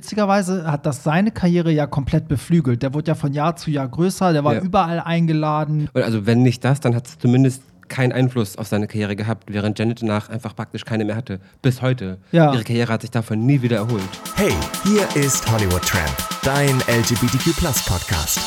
Witzigerweise hat das seine Karriere ja komplett beflügelt. Der wurde ja von Jahr zu Jahr größer, der war Ja. überall eingeladen. Also wenn nicht das, dann hat es zumindest keinen Einfluss auf seine Karriere gehabt, während Janet danach einfach praktisch keine mehr hatte. Bis heute. Ja. Ihre Karriere hat sich davon nie wieder erholt. Hey, hier ist Hollywood Tramp, dein LGBTQ Podcast.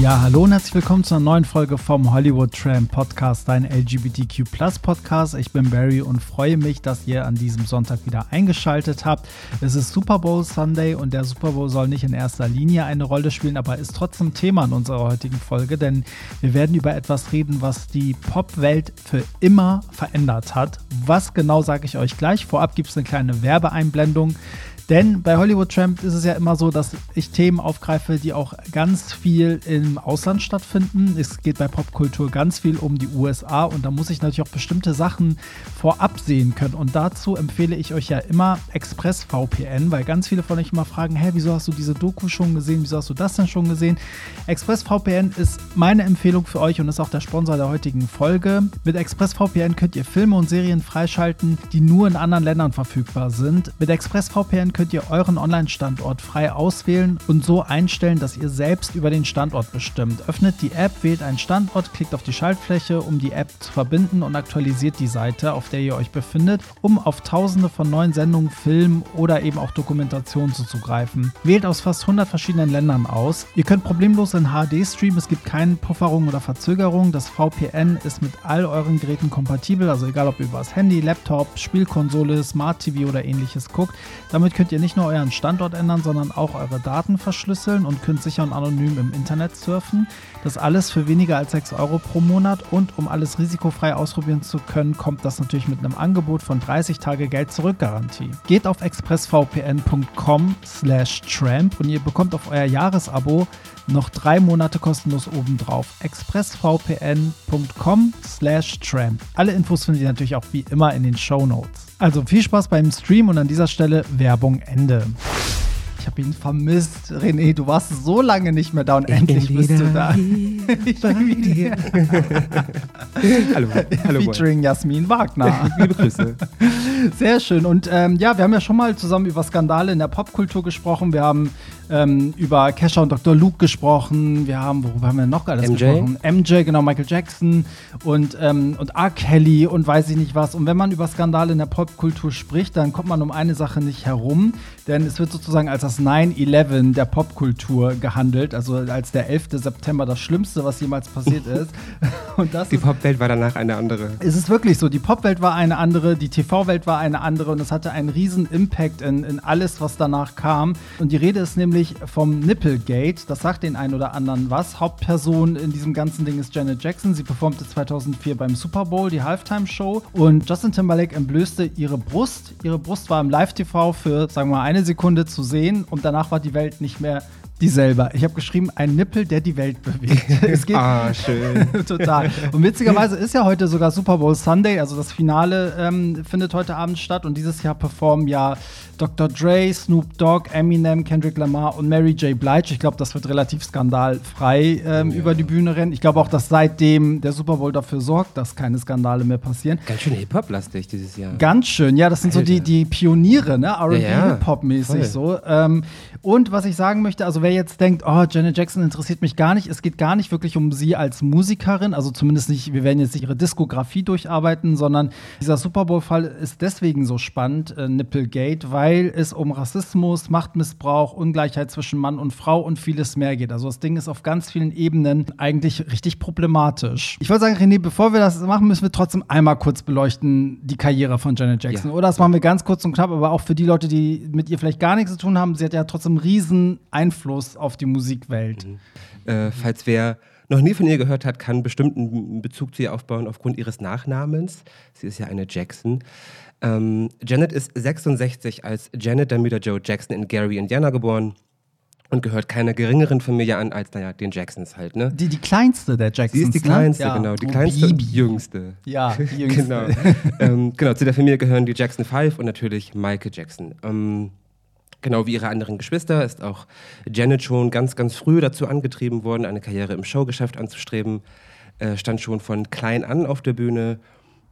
Ja, hallo und herzlich willkommen zu einer neuen Folge vom Hollywood Tram Podcast, dein LGBTQ Podcast. Ich bin Barry und freue mich, dass ihr an diesem Sonntag wieder eingeschaltet habt. Es ist Super Bowl Sunday und der Super Bowl soll nicht in erster Linie eine Rolle spielen, aber ist trotzdem Thema in unserer heutigen Folge, denn wir werden über etwas reden, was die Popwelt für immer verändert hat. Was genau sage ich euch gleich. Vorab gibt es eine kleine Werbeeinblendung. Denn bei Hollywood Tramp ist es ja immer so, dass ich Themen aufgreife, die auch ganz viel im Ausland stattfinden. Es geht bei Popkultur ganz viel um die USA und da muss ich natürlich auch bestimmte Sachen vorab sehen können. Und dazu empfehle ich euch ja immer ExpressVPN, weil ganz viele von euch immer fragen, hä, wieso hast du diese Doku schon gesehen? Wieso hast du das denn schon gesehen? ExpressVPN ist meine Empfehlung für euch und ist auch der Sponsor der heutigen Folge. Mit ExpressVPN könnt ihr Filme und Serien freischalten, die nur in anderen Ländern verfügbar sind. Mit ExpressVPN könnt ihr euren Online-Standort frei auswählen und so einstellen, dass ihr selbst über den Standort bestimmt. Öffnet die App, wählt einen Standort, klickt auf die Schaltfläche, um die App zu verbinden und aktualisiert die Seite, auf der ihr euch befindet, um auf tausende von neuen Sendungen, Filmen oder eben auch Dokumentationen zuzugreifen. Wählt aus fast 100 verschiedenen Ländern aus. Ihr könnt problemlos in HD streamen, es gibt keine Pufferung oder Verzögerung. Das VPN ist mit all euren Geräten kompatibel, also egal ob ihr über das Handy, Laptop, Spielkonsole, Smart TV oder ähnliches guckt. Damit könnt ihr nicht nur euren Standort ändern, sondern auch eure Daten verschlüsseln und könnt sicher und anonym im Internet surfen. Das alles für weniger als 6 Euro pro Monat und um alles risikofrei ausprobieren zu können, kommt das natürlich mit einem Angebot von 30 Tage Geld zurück Garantie. Geht auf expressvpn.com slash tramp und ihr bekommt auf euer Jahresabo noch drei Monate kostenlos obendrauf. expressvpn.com slash tramp. Alle Infos findet ihr natürlich auch wie immer in den Show Notes. Also viel Spaß beim Stream und an dieser Stelle Werbung Ende. Ich habe ihn vermisst. René, du warst so lange nicht mehr da und endlich bist du da. Ich bin wieder Hallo. Hallo. Featuring Jasmin Wagner. Liebe Grüße. Sehr schön. Und ähm, ja, wir haben ja schon mal zusammen über Skandale in der Popkultur gesprochen. Wir haben ähm, über Kesha und Dr. Luke gesprochen. Wir haben, worüber haben wir noch alles MJ? gesprochen? MJ, genau, Michael Jackson und, ähm, und R. Kelly und weiß ich nicht was. Und wenn man über Skandale in der Popkultur spricht, dann kommt man um eine Sache nicht herum. Denn es wird sozusagen als das 9-11 der Popkultur gehandelt. Also als der 11. September das Schlimmste, was jemals passiert ist. Und das Die Popwelt war danach eine andere. es ist wirklich so, die Popwelt war eine andere, die TV-Welt war eine andere und es hatte einen riesen Impact in, in alles, was danach kam. Und die Rede ist nämlich vom Nipplegate, das sagt den einen oder anderen was. Hauptperson in diesem ganzen Ding ist Janet Jackson. Sie performte 2004 beim Super Bowl, die Halftime-Show. Und Justin Timberlake entblößte ihre Brust. Ihre Brust war im Live-TV für, sagen wir mal, eine Sekunde zu sehen und danach war die Welt nicht mehr dieselbe. Ich habe geschrieben, ein Nippel, der die Welt bewegt. es geht Ah, schön. Total. Und witzigerweise ist ja heute sogar Super Bowl Sunday, also das Finale ähm, findet heute Abend statt und dieses Jahr performen ja Dr. Dre, Snoop Dogg, Eminem, Kendrick Lamar und Mary J. Blige. Ich glaube, das wird relativ skandalfrei ähm, über die Bühne rennen. Ich glaube auch, dass seitdem der Super Bowl dafür sorgt, dass keine Skandale mehr passieren. Ganz schön Hip-Hop-lastig dieses Jahr. Ganz schön, ja, das sind so die, Alter. die Pioniere, ne? RB, Ja, ja, Hip-Hop-mäßig so. Ähm, und was ich sagen möchte, also wer jetzt denkt, oh, Janet Jackson interessiert mich gar nicht, es geht gar nicht wirklich um sie als Musikerin, also zumindest nicht, wir werden jetzt nicht ihre Diskografie durcharbeiten, sondern dieser Super Bowl-Fall ist deswegen so spannend, äh, Nipplegate, weil es um Rassismus, Machtmissbrauch, Ungleichheit zwischen Mann und Frau und vieles mehr geht. Also das Ding ist auf ganz vielen Ebenen eigentlich richtig problematisch. Ich wollte sagen, René, bevor wir das machen, müssen wir trotzdem einmal kurz beleuchten die Karriere von Janet Jackson. Ja. Oder das machen wir ganz kurz und knapp, aber auch für die Leute, die mit ihr vielleicht gar nichts zu tun haben, sie hat ja trotzdem einen riesen Einfluss auf die Musikwelt. Äh, falls wer noch nie von ihr gehört hat, kann bestimmt einen Bezug zu ihr aufbauen aufgrund ihres Nachnamens. Sie ist ja eine Jackson. Ähm, Janet ist 66 als Janet Damita Joe Jackson in Gary, Indiana geboren und gehört keiner geringeren Familie an als, naja, den Jacksons halt, ne? Die, die kleinste der Jacksons. Sie ist die ne? kleinste, Ja. genau. Die Oh, kleinste Bibi. jüngste. Ja, die jüngste. genau. ähm, genau, zu der Familie gehören die Jackson Five und natürlich Michael Jackson. Ähm, genau wie ihre anderen Geschwister ist auch Janet schon ganz, ganz früh dazu angetrieben worden, eine Karriere im Showgeschäft anzustreben. Äh, stand schon von klein an auf der Bühne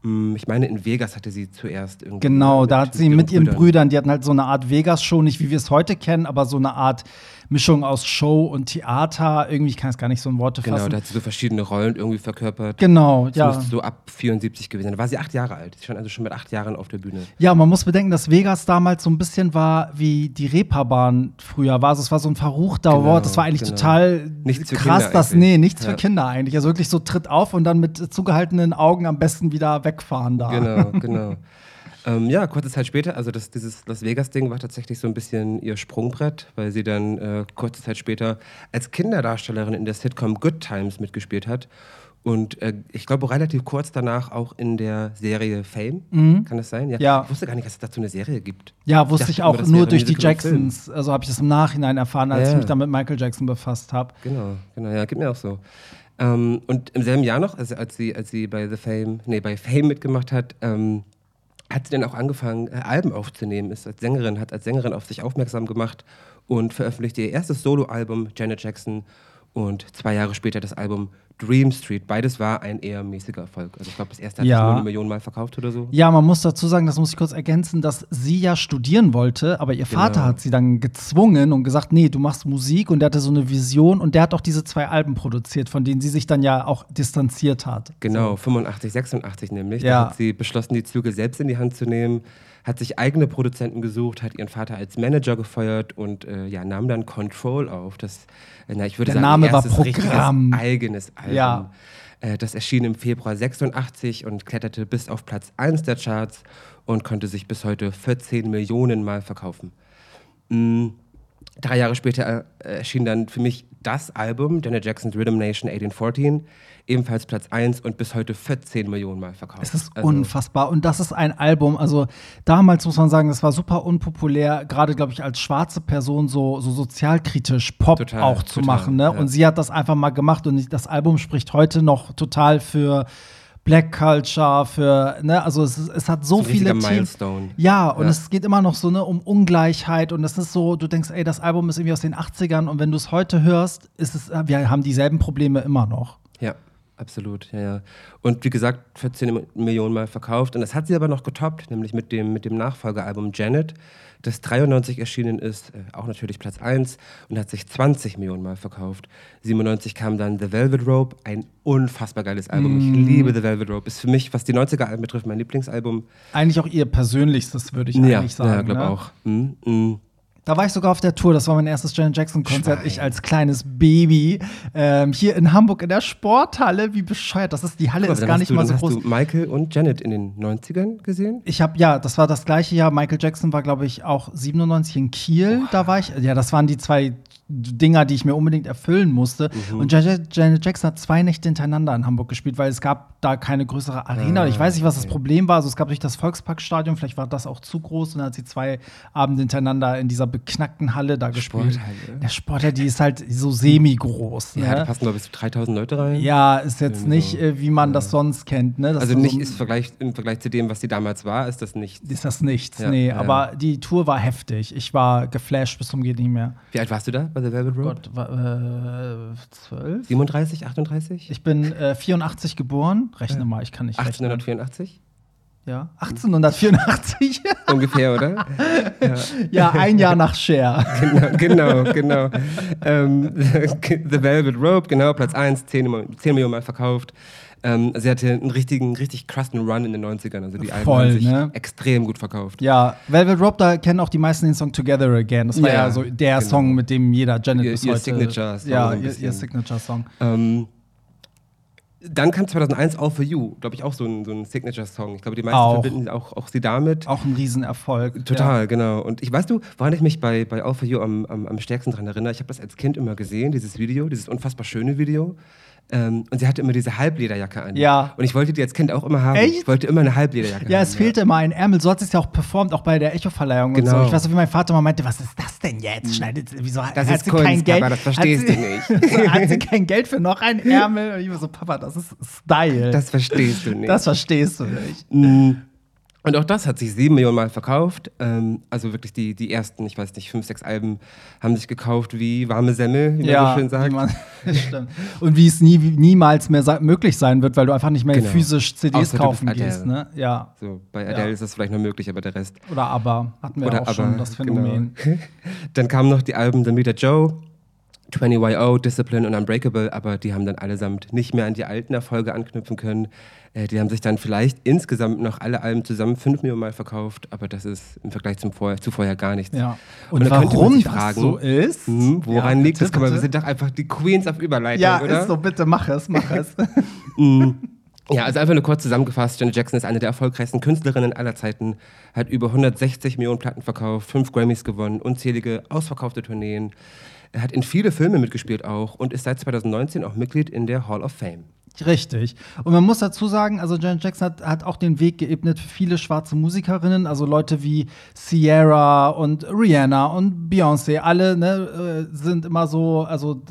Mm, Ich meine, in Vegas hatte sie zuerst irgendwie. Genau, da hat sie mit ihren Brüdern. Brüdern, die hatten halt so eine Art Vegas-Show, nicht wie wir es heute kennen, aber so eine Art Mischung aus Show und Theater. Irgendwie, ich kann es gar nicht so in Worte Genau, fassen. da hat sie so verschiedene Rollen irgendwie verkörpert. Genau, Das ja. müsste so ab 74 gewesen sein. Da war sie acht Jahre alt. Sie stand also schon mit acht Jahren auf der Bühne. Ja, man muss bedenken, dass Vegas damals so ein bisschen war, wie die Reeperbahn früher war. Also es war so ein verruchter Genau, Ort. Das war eigentlich genau. total Nichts krass, dass, nee, nichts Ja. für Kinder eigentlich. Also wirklich so tritt auf und dann mit zugehaltenen Augen am besten wieder wegfahren da. Genau, genau. Ähm, ja, kurze Zeit später, also das, dieses Las Vegas-Ding war tatsächlich so ein bisschen ihr Sprungbrett, weil sie dann äh, kurze Zeit später als Kinderdarstellerin in der Sitcom Good Times mitgespielt hat. Und äh, ich glaube, relativ kurz danach auch in der Serie Fame. Kann das sein? Mhm. Ja. Ich wusste gar nicht, dass es dazu eine Serie gibt. Ja, wusste ich immer, auch nur durch die und Film. Jacksons. Also habe ich das im Nachhinein erfahren, als Ja. ich mich dann mit Michael Jackson befasst habe. Genau, genau, ja, geht mir auch so. Ähm, und im selben Jahr noch, also als sie, als sie bei The Fame, nee, bei Fame mitgemacht hat, ähm, hat sie dann auch angefangen, äh, Alben aufzunehmen, ist als Sängerin, hat als Sängerin auf sich aufmerksam gemacht und veröffentlichte ihr erstes Soloalbum, Janet Jackson, und zwei Jahre später das Album Dream Street. Beides war ein eher mäßiger Erfolg. Also ich glaube, das erste hat Ja. nur eine Million Mal verkauft oder so. Ja, man muss dazu sagen, das muss ich kurz ergänzen, dass sie ja studieren wollte, aber ihr Vater Genau. hat sie dann gezwungen und gesagt, nee, du machst Musik und der hatte so eine Vision und der hat auch diese zwei Alben produziert, von denen sie sich dann ja auch distanziert hat. Genau, 85, 86 nämlich. Ja. Da hat sie beschlossen, die Züge selbst in die Hand zu nehmen, hat sich eigene Produzenten gesucht, hat ihren Vater als Manager gefeuert und äh, ja, nahm dann Control auf. Das, na, ich würde Der sagen, Name war erstes richtiges Programm. eigenes Album. Ja. Äh, das erschien im Februar 86 und kletterte bis auf Platz 1 der Charts und konnte sich bis heute 14 Millionen Mal verkaufen. Mm, Drei Jahre später äh, erschien dann für mich das Album, Janet Jackson's Rhythm Nation 1814, ebenfalls Platz 1 und bis heute 14 Millionen Mal verkauft. Es ist Also, unfassbar. Und das ist ein Album, also damals muss man sagen, das war super unpopulär, gerade, glaube ich, als schwarze Person so, so sozialkritisch Pop Total, auch zu total, machen. Ne? ja. Und sie hat das einfach mal gemacht und das Album spricht heute noch total für Black Culture, für, ne, also es, es hat so viele. Milestone. Ja, und Ja. es geht immer noch so ne, um Ungleichheit und es ist so, du denkst, ey, das Album ist irgendwie aus den 80ern und wenn du es heute hörst, ist es, wir haben dieselben Probleme immer noch. Ja, absolut. Ja, ja. Und wie gesagt, 14 Millionen Mal verkauft. Und das hat sie aber noch getoppt, nämlich mit dem, mit dem Nachfolgealbum Janet, das 93 erschienen ist, äh, auch natürlich Platz 1 und hat sich 20 Millionen Mal verkauft. 97 kam dann The Velvet Rope, ein unfassbar geiles Album. Ich Mm. liebe The Velvet Rope. Ist für mich, was die 90er-Alben betrifft, mein Lieblingsalbum. Eigentlich auch ihr persönlichstes, würde ich ja, eigentlich sagen. ja, glaube ne? auch. Mhm, mhm. Da war ich sogar auf der Tour, das war mein erstes Janet Jackson-Konzert. Ich als kleines Baby ähm, hier in Hamburg in der Sporthalle. Wie bescheuert, das ist, die Halle Aber ist gar hast nicht du, mal so hast groß. du Michael und Janet in den 90ern gesehen? Ich habe ja, das war das gleiche Jahr. Michael Jackson war, glaube ich, auch 97 in Kiel. Da war ich. Ja, das waren die zwei Dinger, die ich mir unbedingt erfüllen musste. Mhm. Und Janet, Jackson hat zwei Nächte hintereinander in Hamburg gespielt, weil es gab da keine größere Arena. ich weiß nicht, was das Problem war. Also es gab durch das Volksparkstadion, vielleicht war das auch zu groß. Und dann hat sie zwei Abende hintereinander in dieser beknackten Halle da gespielt. Sporthalle. Der Sporthalle, die ist halt so semi-groß. Ja, da Ne? passen, glaube ich, so 3000 Leute rein. Ja, ist jetzt nicht, so. äh, wie man das sonst kennt. Ne? Also so nicht ein- ist Vergleich, im Vergleich zu dem, was sie damals war, ist das nicht. ist das nichts. Ja, nee, ja, aber ja. die Tour war heftig. Ich war geflasht bis zum geht nicht mehr. Wie alt warst du da bei The Velvet Rope? Gott, war, äh, zwölf? 37, 38? Ich bin äh, 84 geboren. Rechne mal, ich kann nicht rechnen. 1884? Ja, 1884. Ungefähr, oder? ja, ein Jahr nach Cher. genau, genau, genau. ähm, The Velvet Rope, genau, Platz 1, 10, Millionen- 10 Millionen Mal verkauft. Ähm, sie hatte einen richtigen, richtig krassen Run in den 90ern. Also die Alben Voll, haben sich ne? extrem gut verkauft. Ja, Velvet Rope, da kennen auch die meisten den Song Together Again. Das war ja, Ja, so der genau. Song, mit dem jeder Janet Ihr- bis ihr heute. Signature-Song Ja, so ihr, ihr Signature-Song. Ähm, dann kam 2001 All For You, glaube ich, auch so ein, so ein Signature-Song. Ich glaube, die meisten Auch. verbinden auch, auch sie damit. Auch ein Riesenerfolg. Total, genau. Und ich weißt du, woran ich mich bei, bei All For You am, am, am stärksten dran erinnere? Ich habe das als Kind immer gesehen, dieses Video, dieses unfassbar schöne Video. Ähm, und sie hatte immer diese Halblederjacke an. Ja. Und ich wollte die als Kind auch immer haben. Echt? Ich wollte immer eine Halblederjacke Ja, haben. es fehlte immer ein Ärmel. So hat sie es ja auch performt, auch bei der Echo-Verleihung und so. Genau. Ich weiß noch, wie mein Vater mal meinte, was ist das denn jetzt? Schneidet, wieso hat, Das hat ist sie Kunst, kein Geld? Papa, das verstehst du sie, hat sie kein Geld für noch ein Ärmel? Und ich war so, Papa, das ist Style. Das verstehst du nicht. Das verstehst du nicht. Mm. Und auch das hat sich sieben Millionen Mal verkauft. Ähm, also wirklich die, die ersten, ich weiß nicht, fünf, sechs Alben haben sich gekauft wie warme Semmel, wie man so schön sagt. Man, stimmt. Und wie es nie, niemals mehr möglich sein wird, weil du einfach nicht mehr genau. physisch CDs Außer kaufen gehst. Ne? Ja. So, bei Adele ja. ist das vielleicht noch möglich, aber der Rest. Oder aber, hatten wir Oder auch aber, schon das Phänomen. Genau. Dann kamen noch die Alben The Meter Joe. 20YO, Discipline und Unbreakable, aber die haben dann allesamt nicht mehr an die alten Erfolge anknüpfen können. Äh, die haben sich dann vielleicht insgesamt noch alle Alben zusammen fünf Millionen Mal verkauft, aber das ist im Vergleich zum vorher, zu vorher gar nichts. Ja. Und, und warum das fragen, so ist? Mh, woran ja, liegt das? wir sind doch einfach die Queens auf Überleitung, ja, oder? Ja, ist so, bitte mach es, mach es. Mhm. Ja, also einfach nur kurz zusammengefasst, Janet Jackson ist eine der erfolgreichsten Künstlerinnen aller Zeiten, hat über 160 Millionen Platten verkauft, fünf Grammys gewonnen, unzählige ausverkaufte Tourneen. Hat in viele Filme mitgespielt auch und ist seit 2019 auch Mitglied in der Hall of Fame. Richtig. Und man muss dazu sagen, also Janet Jackson hat, hat, auch den Weg geebnet für viele schwarze Musikerinnen, also Leute wie Sierra und Rihanna und Beyoncé, alle ne, äh, sind immer so, also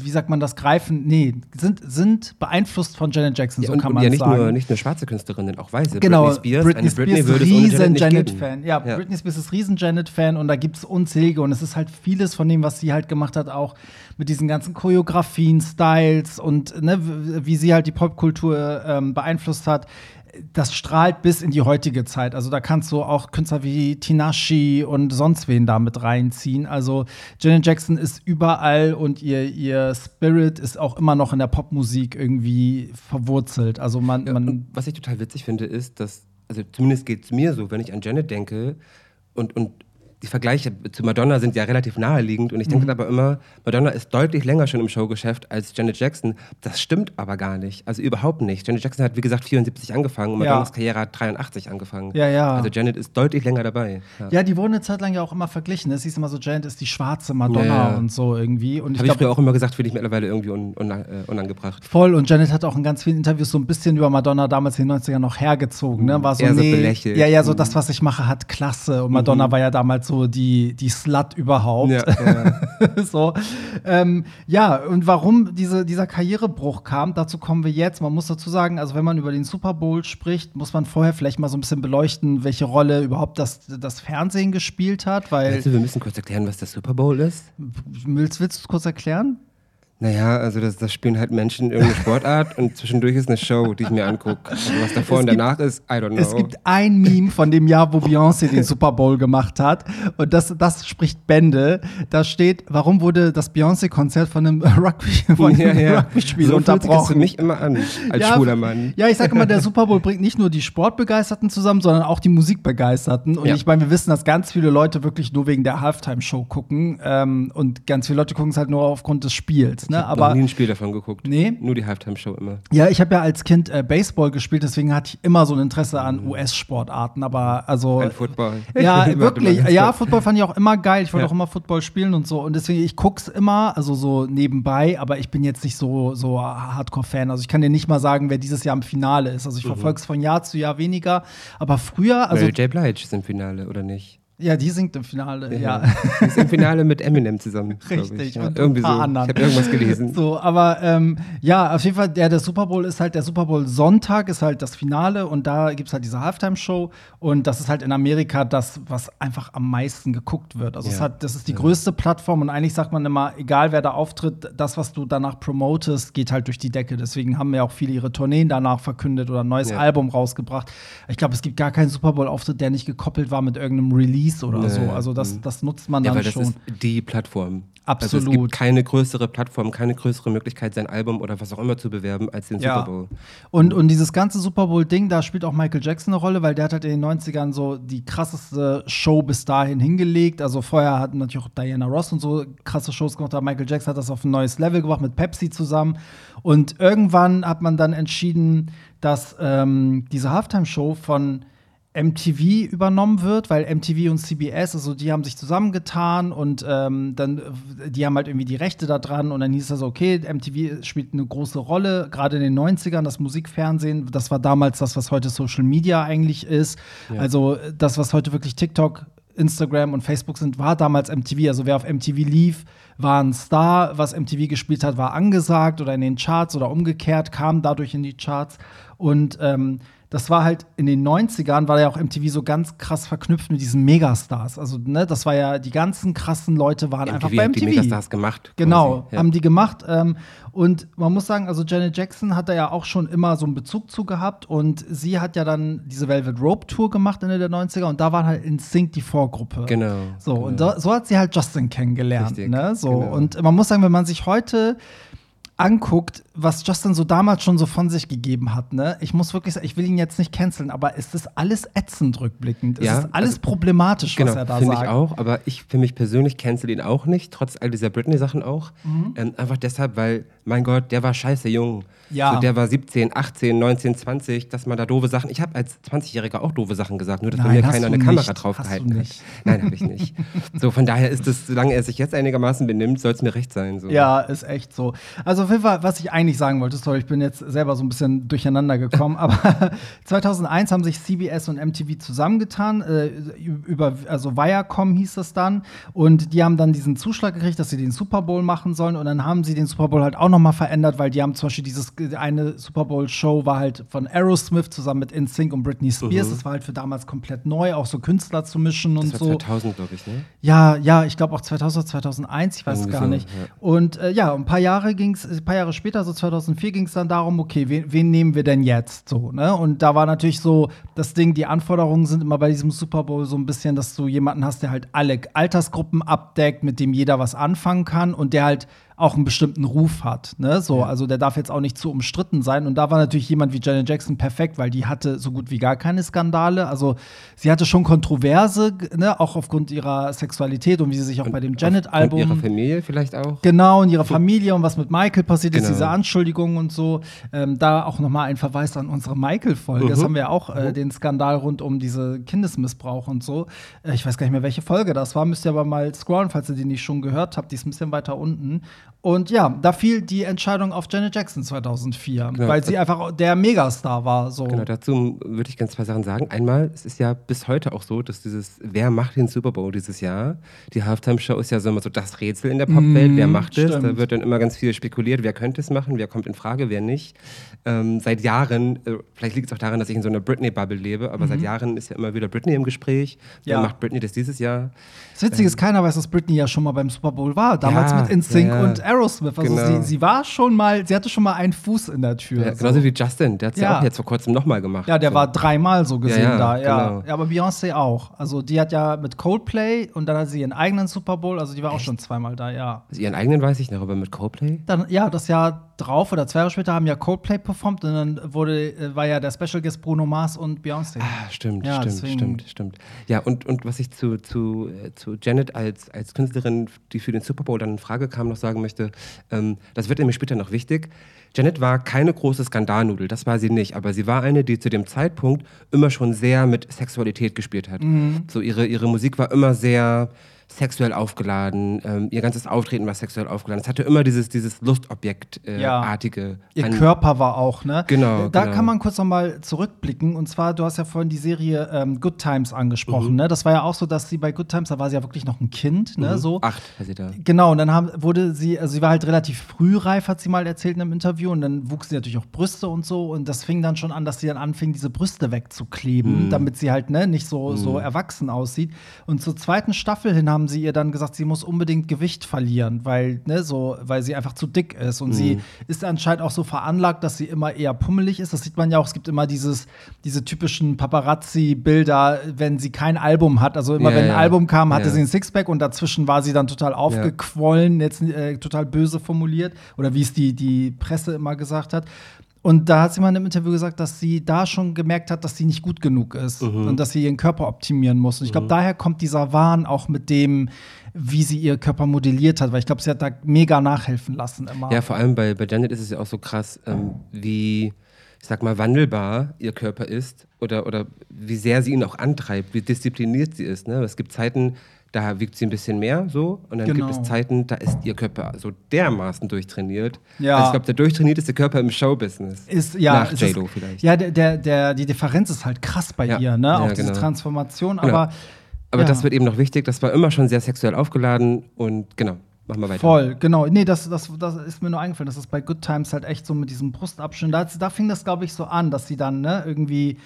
wie sagt man das, greifen, nee, sind, sind beeinflusst von Janet Jackson, ja, so kann man ja nicht sagen. Nur, nicht nur schwarze Künstlerinnen, auch weiße. Genau, Britney Spears, Britney Spears Britney ist riesen Janet-Fan. Ja, ja, Britney Spears ist riesen Janet-Fan und da gibt es unzählige und es ist halt vieles von dem, was sie halt gemacht hat, auch mit diesen ganzen Choreografien, Styles und ne, wie sie halt die Popkultur ähm, beeinflusst hat das strahlt bis in die heutige Zeit. Also da kannst du auch Künstler wie Tinashe und sonst wen da mit reinziehen. Also Janet Jackson ist überall und ihr, ihr Spirit ist auch immer noch in der Popmusik irgendwie verwurzelt. Also man, man was ich total witzig finde, ist, dass, also zumindest geht es mir so, wenn ich an Janet denke und, und die Vergleiche zu Madonna sind ja relativ naheliegend und ich denke mhm. aber immer, Madonna ist deutlich länger schon im Showgeschäft als Janet Jackson. Das stimmt aber gar nicht. Also überhaupt nicht. Janet Jackson hat, wie gesagt, 74 angefangen und Madonnas ja. Karriere hat 83 angefangen. Ja, ja. Also Janet ist deutlich länger dabei. Ja, ja die wurden eine Zeit lang ja auch immer verglichen. Es hieß immer so, Janet ist die schwarze Madonna ja, und so irgendwie. Und ich Habe ich früher auch immer gesagt, finde ich mittlerweile irgendwie un, un, uh, unangebracht. Voll. Und Janet hat auch in ganz vielen Interviews so ein bisschen über Madonna damals in den 90ern noch hergezogen. Ne? War so, Eher nee, so belächelt. Ja, ja, so das, was ich mache, hat Klasse. Und Madonna mhm. war ja damals so die, die Slut überhaupt. Ja, ja. so. Ähm, ja, und warum diese, dieser Karrierebruch kam, dazu kommen wir jetzt. Man muss dazu sagen, also wenn man über den Super Bowl spricht, muss man vorher vielleicht mal so ein bisschen beleuchten, welche Rolle überhaupt das, das Fernsehen gespielt hat. Weil also, wir müssen kurz erklären, was der Super Bowl ist. Willst, willst du es kurz erklären? Naja, also das, das spielen halt Menschen irgendeine Sportart und zwischendurch ist eine Show, die ich mir angucke. Also was davor es und gibt, danach ist, I don't know. Es gibt ein Meme von dem Jahr, wo Beyoncé den Super Bowl gemacht hat und das, das spricht Bände. Da steht, warum wurde das Beyoncé-Konzert von einem Rugby, von ja, einem ja. Rugby-Spiel so unterbrochen? Für mich immer an, als ja, schwuler Mann. Ja, ich sage immer, der Super Bowl bringt nicht nur die Sportbegeisterten zusammen, sondern auch die Musikbegeisterten. Und ja. ich meine, wir wissen, dass ganz viele Leute wirklich nur wegen der Halftime-Show gucken ähm, und ganz viele Leute gucken es halt nur aufgrund des Spiels. Ne? Aber nie ein Spiel davon geguckt. Nee. Nur die Halftime-Show immer. Ja, ich habe ja als Kind äh, Baseball gespielt, deswegen hatte ich immer so ein Interesse an mhm. US-Sportarten. Aber also. An Football. Ja, wirklich. Ja, Football fand ich auch immer geil. Ich wollte ja. auch immer Football spielen und so. Und deswegen, ich guck's immer, also so nebenbei, aber ich bin jetzt nicht so, so Hardcore-Fan. Also ich kann dir nicht mal sagen, wer dieses Jahr im Finale ist. Also ich mhm. verfolge es von Jahr zu Jahr weniger. Aber früher, also. Mary J. Blige ist im Finale, oder nicht? Ja, die singt im Finale, ja. ja. Die ist im Finale mit Eminem zusammen. Richtig, ja, und irgendwie ein paar so. anderen. Ich habe irgendwas gelesen. So, aber ähm, ja, auf jeden Fall, der, der Super Bowl ist halt, der Super Bowl Sonntag ist halt das Finale und da gibt es halt diese Halftime-Show und das ist halt in Amerika das, was einfach am meisten geguckt wird. Also ja. es hat, das ist die größte Plattform und eigentlich sagt man immer, egal wer da auftritt, das, was du danach promotest, geht halt durch die Decke. Deswegen haben ja auch viele ihre Tourneen danach verkündet oder ein neues Album rausgebracht. Ich glaube, es gibt gar keinen Super Bowl-Auftritt, der nicht gekoppelt war mit irgendeinem Release Release oder nee. so. Also das, mhm. das nutzt man dann ja, weil schon. Das ist die Plattform. Absolut. Also es gibt keine größere Plattform, keine größere Möglichkeit, sein Album oder was auch immer zu bewerben als den ja. Super Bowl. Und, und dieses ganze Super Bowl-Ding, da spielt auch Michael Jackson eine Rolle, weil der hat halt in den 90ern so die krasseste Show bis dahin hingelegt. Also vorher hatten natürlich auch Diana Ross und so krasse Shows gemacht, aber Michael Jackson hat das auf ein neues Level gebracht mit Pepsi zusammen. Und irgendwann hat man dann entschieden, dass ähm, diese Halftime-Show von MTV übernommen wird, weil MTV und CBS, also die haben sich zusammengetan und ähm, dann, die haben halt irgendwie die Rechte da dran und dann hieß das, okay, MTV spielt eine große Rolle, gerade in den 90ern, das Musikfernsehen, das war damals das, was heute Social Media eigentlich ist. Ja. Also das, was heute wirklich TikTok, Instagram und Facebook sind, war damals MTV. Also wer auf MTV lief, war ein Star. Was MTV gespielt hat, war angesagt oder in den Charts oder umgekehrt, kam dadurch in die Charts. Und ähm, das war halt in den 90ern, war ja auch MTV so ganz krass verknüpft mit diesen Megastars. Also, ne, das war ja, die ganzen krassen Leute waren MTV einfach bei MTV. die Megastars gemacht. Genau, quasi. Ja. haben die gemacht. Ähm, und man muss sagen, also Janet Jackson hat da ja auch schon immer so einen Bezug zu gehabt. Und sie hat ja dann diese Velvet Rope Tour gemacht Ende der 90er. Und da waren halt in Sync die Vorgruppe. Genau. So, genau. und da, so hat sie halt Justin kennengelernt. Richtig, ne? so, genau. Und man muss sagen, wenn man sich heute anguckt, was Justin so damals schon so von sich gegeben hat, ne? Ich muss wirklich sagen, ich will ihn jetzt nicht canceln, aber es ist alles ätzend rückblickend. Es Ja, ist alles also- problematisch, Genau, was er da finde sagt. ich auch. Aber ich für mich persönlich cancel ihn auch nicht, trotz all dieser Britney-Sachen auch. Mhm. Ähm, einfach deshalb, weil, mein Gott, der war scheiße jung. Ja. So, der war 17, 18, 19, 20, dass man da doofe Sachen. Ich habe als 20-Jähriger auch doofe Sachen gesagt, nur dass bei Nein, mir keiner eine Kamera nicht. drauf Hast gehalten du hat. Nein, habe ich nicht. so, von daher ist es, solange er sich jetzt einigermaßen benimmt, soll es mir recht sein. So. Ja, ist echt so. Also auf jeden Fall, was ich eigentlich sagen wollte, sorry, ich bin jetzt selber so ein bisschen durcheinander gekommen, aber 2001 haben sich CBS und MTV zusammengetan, äh, über, also Viacom hieß das dann, und die haben dann diesen Zuschlag gekriegt, dass sie den Super Bowl machen sollen, und dann haben sie den Super Bowl halt auch noch mal verändert, weil die haben zum Beispiel dieses eine Super Bowl Show war halt von Aerosmith zusammen mit InSync und Britney Spears, das war halt für damals komplett neu, auch so Künstler zu mischen und Mhm. Das war so. 2000, glaube ich, ne? Ja, ja, ich glaube auch 2000, 2001, ich weiß Irgendwie gar so, nicht. ja. Und äh, ja, ein paar Jahre ging's, ein paar Jahre später, so 2004, ging es dann darum, okay, wen, wen nehmen wir denn jetzt? So, ne? Und da war natürlich so das Ding, die Anforderungen sind immer bei diesem Super Bowl so ein bisschen, dass du jemanden hast, der halt alle Altersgruppen abdeckt, mit dem jeder was anfangen kann und der halt auch einen bestimmten Ruf hat. Ne? So, Also der darf jetzt auch nicht zu umstritten sein. Und da war natürlich jemand wie Janet Jackson perfekt, weil die hatte so gut wie gar keine Skandale. Also sie hatte schon Kontroverse, ne? auch aufgrund ihrer Sexualität und wie sie sich auch bei dem Und Janet-Album. ihrer Familie vielleicht auch. Genau, in ihrer Familie und was mit Michael passiert ist, Genau. diese Anschuldigungen und so. Ähm, da auch noch mal ein Verweis an unsere Michael-Folge. Das Mhm. haben wir ja auch, äh, den Skandal rund um diese Kindesmissbrauch und so. Äh, ich weiß gar nicht mehr, welche Folge das war. Müsst ihr aber mal scrollen, falls ihr die nicht schon gehört habt. Die ist ein bisschen weiter unten. Und ja, da fiel die Entscheidung auf Janet Jackson 2004, Genau. weil sie einfach der Megastar war. So. Genau, dazu würde ich ganz zwei Sachen sagen. Einmal, es ist ja bis heute auch so, dass dieses, wer macht den Super Bowl dieses Jahr? Die Halftime-Show ist ja so immer so das Rätsel in der Popwelt. wer macht es? Da wird dann immer ganz viel spekuliert, wer könnte es machen, wer kommt in Frage, wer nicht. Ähm, seit Jahren, äh, vielleicht liegt es auch daran, dass ich in so einer Britney-Bubble lebe, aber seit Jahren ist ja immer wieder Britney im Gespräch. Wer Ja. macht Britney das dieses Jahr? Das Witzige ist, keiner weiß, dass Britney ja schon mal beim Super Bowl war. Damals Ja, mit InSync ja. und Aerosmith. Also Genau. sie, sie war schon mal, sie hatte schon mal einen Fuß in der Tür. Ja, so. genauso wie Justin, der hat es ja. Ja. auch jetzt vor kurzem nochmal gemacht. Ja, der so. war dreimal so gesehen Ja, da, ja. genau. Ja, aber Beyoncé auch. Also die hat ja mit Coldplay und dann hat sie ihren eigenen Super Bowl, also die war auch schon zweimal da, ja. Also ihren eigenen weiß ich noch, aber mit Coldplay? Dann, ja, das Jahr drauf oder zwei Jahre später haben ja Coldplay performt und dann wurde, äh, war ja der Special Guest Bruno Mars und Beyoncé. Ah, stimmt, Ja, stimmt, deswegen- stimmt, stimmt. Ja, und, und was ich zu, zu, äh, zu Janet als, als Künstlerin, die für den Super Bowl dann in Frage kam, noch sagen möchte, ähm, das wird nämlich später noch wichtig. Janet war keine große Skandalnudel, das war sie nicht, aber sie war eine, die zu dem Zeitpunkt immer schon sehr mit Sexualität gespielt hat. Mhm. So ihre, ihre Musik war immer sehr sexuell aufgeladen, ähm, ihr ganzes Auftreten war sexuell aufgeladen. Es hatte immer dieses, dieses Lustobjekt-artige. Äh, Ja. Ihr an- Körper war auch, ne? Genau, Da genau. kann man kurz noch mal zurückblicken. Und zwar, du hast ja vorhin die Serie ähm, Good Times Mhm. angesprochen, ne? Das war ja auch so, dass sie bei Good Times, da war sie ja wirklich noch ein Kind, ne? So. Acht, war sie da. Genau, und dann haben, wurde sie, also sie war halt relativ frühreif, hat sie mal erzählt in einem Interview, und dann wuchs sie natürlich auch Brüste und so, und das fing dann schon an, dass sie dann anfing, diese Brüste wegzukleben, Mhm. damit sie halt ne, nicht so, so erwachsen aussieht. Und zur zweiten Staffel hin haben sie ihr dann gesagt, sie muss unbedingt Gewicht verlieren, weil, ne, so, weil sie einfach zu dick ist. Und Mhm. sie ist anscheinend auch so veranlagt, dass sie immer eher pummelig ist. Das sieht man ja auch, es gibt immer dieses, diese typischen Paparazzi-Bilder, wenn sie kein Album hat. Also immer Ja, wenn ein ja. Album kam, hatte Ja. sie ein Sixpack und dazwischen war sie dann total aufgequollen, jetzt äh, total böse formuliert. Oder wie es die, die Presse immer gesagt hat. Und da hat sie mal in einem Interview gesagt, dass sie da schon gemerkt hat, dass sie nicht gut genug ist Mhm. und dass sie ihren Körper optimieren muss. Und ich glaube, daher kommt dieser Wahn auch mit dem, wie sie ihr Körper modelliert hat, weil ich glaube, sie hat da mega nachhelfen lassen immer. Ja, vor allem bei, bei Janet ist es ja auch so krass, ähm, wie, ich sag mal, wandelbar ihr Körper ist oder, oder wie sehr sie ihn auch antreibt, wie diszipliniert sie ist. Ne? Es gibt Zeiten, da wiegt sie ein bisschen mehr so und dann Genau. gibt es Zeiten, da ist ihr Körper so dermaßen durchtrainiert. Ja. Also ich glaube, der durchtrainierteste Körper im Showbusiness. ist ja Nach ist- J-Lo vielleicht. Ja, der, der, der, die Differenz ist halt krass bei Ja. ihr, ne? Ja, auch diese genau. Transformation, Genau. aber Aber ja. das wird eben noch wichtig, das war immer schon sehr sexuell aufgeladen und genau. mach mal weiter. Voll, genau. Nee, das, das, das ist mir nur eingefallen. Das ist bei Good Times halt echt so mit diesem Brustabschnitt. Da, da fing das, glaube ich, so an, dass sie dann ne, irgendwie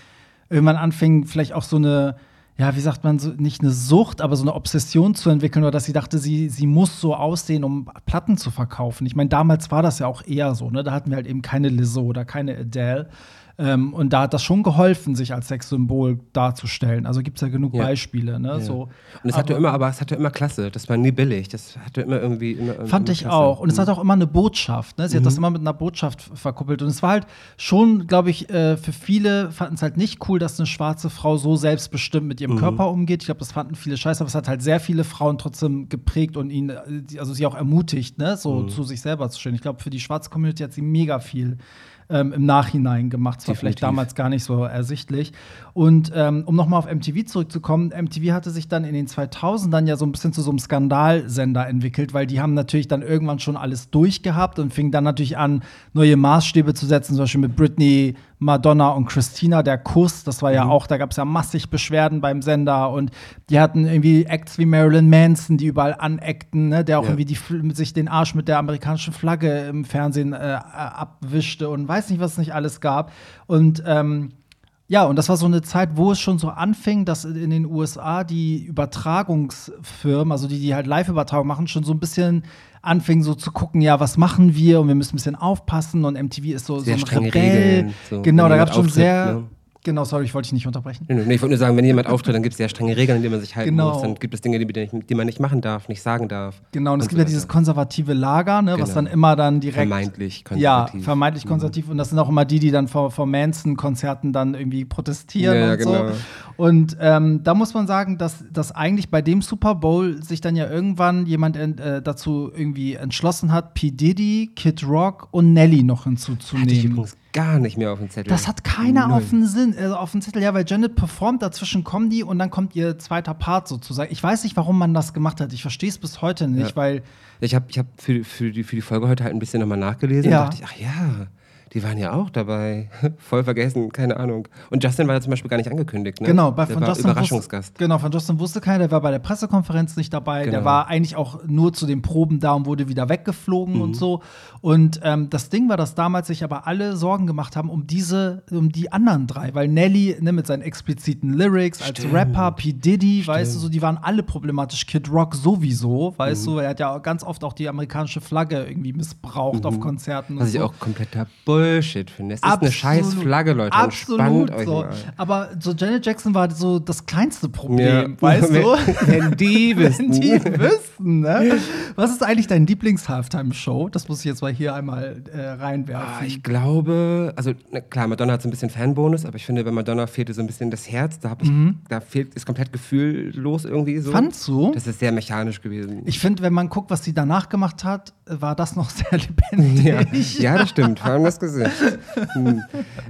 irgendwann anfing, vielleicht auch so eine, ja, wie sagt man, so, nicht eine Sucht, aber so eine Obsession zu entwickeln, oder dass sie dachte, sie, sie muss so aussehen, um Platten zu verkaufen. Ich meine, damals war das ja auch eher so, ne? Da hatten wir halt eben keine Lizzo oder keine Adele. Ähm, und da hat das schon geholfen, sich als Sexsymbol darzustellen. Also gibt es ja genug Ja. Beispiele. Ne? Ja. So. Und es hatte Aber- immer, aber es hatte immer Klasse. Das war nie billig. Das hatte immer irgendwie. Immer, Fand immer ich auch. Und es hat auch immer eine Botschaft. Ne? Sie hat das Mhm. immer mit einer Botschaft verkuppelt. Und es war halt schon, glaube ich, äh, für viele fanden es halt nicht cool, dass eine schwarze Frau so selbstbestimmt mit Mhm. ihrem Körper umgeht. Ich glaube, das fanden viele scheiße, aber es hat halt sehr viele Frauen trotzdem geprägt und ihnen, äh, also sie auch ermutigt, ne? so Mhm. zu sich selber zu stehen. Ich glaube, für die schwarze Community hat sie mega viel ähm, im Nachhinein gemacht. Das war vielleicht damals gar nicht so ersichtlich. Und ähm, um nochmal auf MTV zurückzukommen, MTV hatte sich dann in den 2000ern ja so ein bisschen zu so einem Skandalsender entwickelt, weil die haben natürlich dann irgendwann schon alles durchgehabt und fingen dann natürlich an, neue Maßstäbe zu setzen, zum Beispiel mit Britney, Madonna und Christina, der Kuss, das war ja auch, da gab es ja massig Beschwerden beim Sender und die hatten irgendwie Acts wie Marilyn Manson, die überall aneckten, ne, der auch Ja. irgendwie die, sich den Arsch mit der amerikanischen Flagge im Fernsehen äh, abwischte und weiß nicht, was es nicht alles gab. Und ähm, ja, und das war so eine Zeit, wo es schon so anfing, dass in den USA die Übertragungsfirmen, also die, die halt Live-Übertragung machen, schon so ein bisschen anfingen so zu gucken, ja, was machen wir und wir müssen ein bisschen aufpassen und MTV ist so, Sehr so ein strenge Rebell. Regeln, so, genau, da gab es schon sehr. ne? Genau, sorry, ich wollte dich nicht unterbrechen. Nee, nee, ich wollte nur sagen, wenn jemand auftritt, dann gibt es sehr strenge Regeln, an die man sich halten Genau. muss. Dann gibt es Dinge, die, die, man nicht machen darf, nicht sagen darf. Genau, und es so gibt ja weiter. dieses konservative Lager, ne, was Genau. dann immer dann direkt. Vermeintlich Ja, konservativ. Mhm. vermeintlich konservativ. Und das sind auch immer die, die dann vor, vor Manson-Konzerten dann irgendwie protestieren Ja, und genau. so. Und ähm, da muss man sagen, dass, dass eigentlich bei dem Super Bowl sich dann ja irgendwann jemand äh, dazu irgendwie entschlossen hat, P. Diddy, Kid Rock und Nelly noch Hatte ich hinzuzunehmen. übrigens gar nicht mehr auf dem Zettel. Das hat keiner Null. auf den Sinn, äh, auf den Zettel, ja, weil Janet performt, dazwischen kommen die und dann kommt ihr zweiter Part sozusagen. Ich weiß nicht, warum man das gemacht hat. Ich verstehe es bis heute nicht, Ja. weil Ich habe ich hab für, für, die, für die Folge heute halt ein bisschen nochmal nachgelesen Ja. und dachte ich, ach ja, die waren ja auch dabei. Voll vergessen, keine Ahnung. Und Justin war ja zum Beispiel gar nicht angekündigt, ne? Genau, bei der von war Justin Überraschungsgast. Wusste, genau, von Justin wusste keiner, der war bei der Pressekonferenz nicht dabei. Der Genau. war eigentlich auch nur zu den Proben da und wurde wieder weggeflogen Mhm. und so. Und ähm, das Ding war, dass damals sich aber alle Sorgen gemacht haben um diese, um die anderen drei, weil Nelly ne, mit seinen expliziten Lyrics als Stimmt. Rapper, P. Diddy, weißt du, so, die waren alle problematisch. Kid Rock sowieso, weißt Mhm. du, er hat ja ganz oft auch die amerikanische Flagge irgendwie missbraucht auf Konzerten. Mhm. Was ich so. auch kompletter Bullshit finde. Es ist eine scheiß Flagge, Leute. Absolut Entspannt so. Aber so Janet Jackson war so das kleinste Ja. Problem, weißt du? Wenn die Wenn wissen. die wüssten, ne? Was ist eigentlich dein Lieblings-Halftime-Show? Das muss ich jetzt mal hier einmal äh, reinwerfen. Ah, ich glaube, also klar, Madonna hat so ein bisschen Fanbonus, aber ich finde, bei Madonna fehlte so ein bisschen das Herz. Da, ich, da fehlt, ist komplett gefühllos irgendwie so. Mhm. Fandst du? Das ist sehr mechanisch gewesen. Ich finde, wenn man guckt, was sie danach gemacht hat, war das noch sehr lebendig. ja, ja, das stimmt. Vor allem das Gesicht. Hm.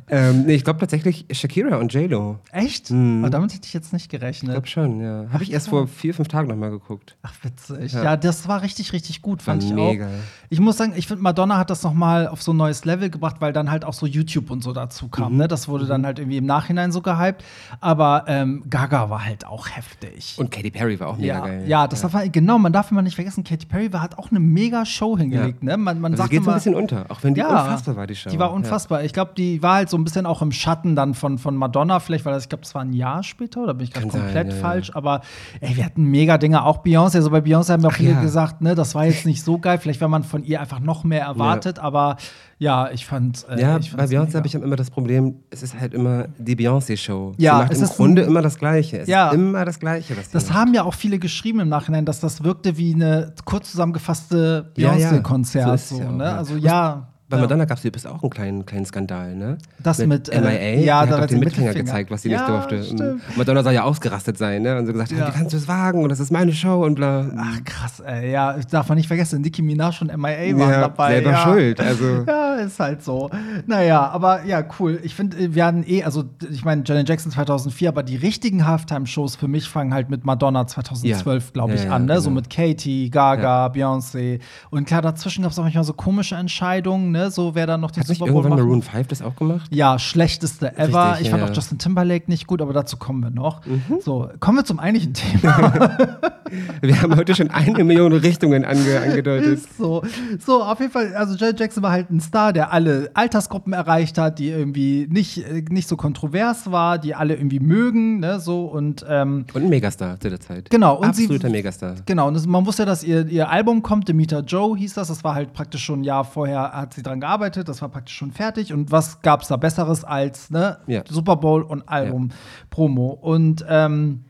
ähm, nee, ich glaube tatsächlich Shakira und J-Lo. Echt? Mhm. Aber damit hätte ich jetzt nicht Ich gerechnet. glaube schon, ja. Habe ich erst vor vier, fünf Tagen nochmal geguckt. Ach, witzig. Ja. Ja. das war richtig, richtig gut, fand War ich mega. auch. Ich muss sagen, ich finde, Madonna hat das noch mal auf so ein neues Level gebracht, weil dann halt auch so YouTube und so dazu Mhm. kam. Ne? Das wurde dann halt irgendwie im Nachhinein so gehypt. Aber ähm, Gaga war halt auch heftig. Und Katy Perry war auch mega ja, geil. ja, das War, genau, man darf immer nicht vergessen, Katy Perry war, hat auch eine mega Show hingelegt. Ne? Man, man Also sie sagt geht immer, ein bisschen unter, auch wenn die unfassbar war, die Show. Die war unfassbar. Ich glaube, die war halt so ein bisschen auch im Schatten dann von, von Madonna, vielleicht, weil das, ich glaube, das war ein Jahr später oder bin ich gerade sein, komplett ja, ja. falsch. Aber ey, wir hatten mega Dinge. Auch Beyoncé, also bei Beyoncé haben wir auch Ach viele ja. gesagt, ne, das war jetzt nicht so geil. Vielleicht, wenn man von ihr einfach noch mehr erwartet, aber ja, ich fand. Äh, Ja, ich bei Beyoncé habe ich immer das Problem, es ist halt immer die Beyoncé-Show. Ja, sie macht es im ist Grunde ein- immer das Gleiche. Es Ja. ist immer das Gleiche. Das macht. haben ja auch viele geschrieben im Nachhinein, dass das wirkte wie eine kurz zusammengefasste Ja, ja. Beyoncé-Konzert. So So, ja ne? ja. Also ja. Bei ja. Madonna gab es übrigens auch einen kleinen, kleinen Skandal, ne? Das mit, äh, MIA, ja, da hat doch den Mittelfinger Mittelfinger. gezeigt, was sie Ja, nicht durfte. stimmt. Madonna soll ja ausgerastet sein, ne? Und so gesagt, Ja. wie kannst du es wagen? Und das ist meine Show und bla. Ach krass, ey, ja, darf man nicht vergessen, Nicki Minaj und MIA waren ja, dabei. selber ja. schuld. Also, Ja, ist halt so. Naja, aber ja, cool. Ich finde, wir hatten eh, also ich meine, Janet Jackson 2004, aber die richtigen Halftime-Shows für mich fangen halt mit Madonna 2012, Ja. glaube ich, an, ne? So genau. mit Katie, Gaga, Beyoncé. Und klar, dazwischen gab es auch manchmal so komische Entscheidungen, ne? Ne? So wer dann noch den Hat Super Bowl irgendwann machen. Maroon 5 das auch gemacht? Ja, schlechteste ever. Richtig, ich fand ja, auch. Justin Timberlake nicht gut, aber dazu kommen wir noch. So, kommen wir zum eigentlichen Thema. Wir haben heute schon eine Million Richtungen ange angedeutet. Ist so. So, auf jeden Fall, also Janet Jackson war halt ein Star, der alle Altersgruppen erreicht hat, die irgendwie nicht, äh, nicht so kontrovers war, die alle irgendwie mögen, ne, so und ähm, Und ein Megastar zu der Zeit. Genau, und sie- Absoluter Megastar. Genau, und man wusste ja, dass ihr, ihr Album kommt, Demeter Joe hieß das. Das war halt praktisch schon ein Jahr vorher, hat sie dran gearbeitet, das war praktisch schon fertig. Und was gab es da Besseres als ne, Ja. Super Bowl und Album-Promo? Und ähm,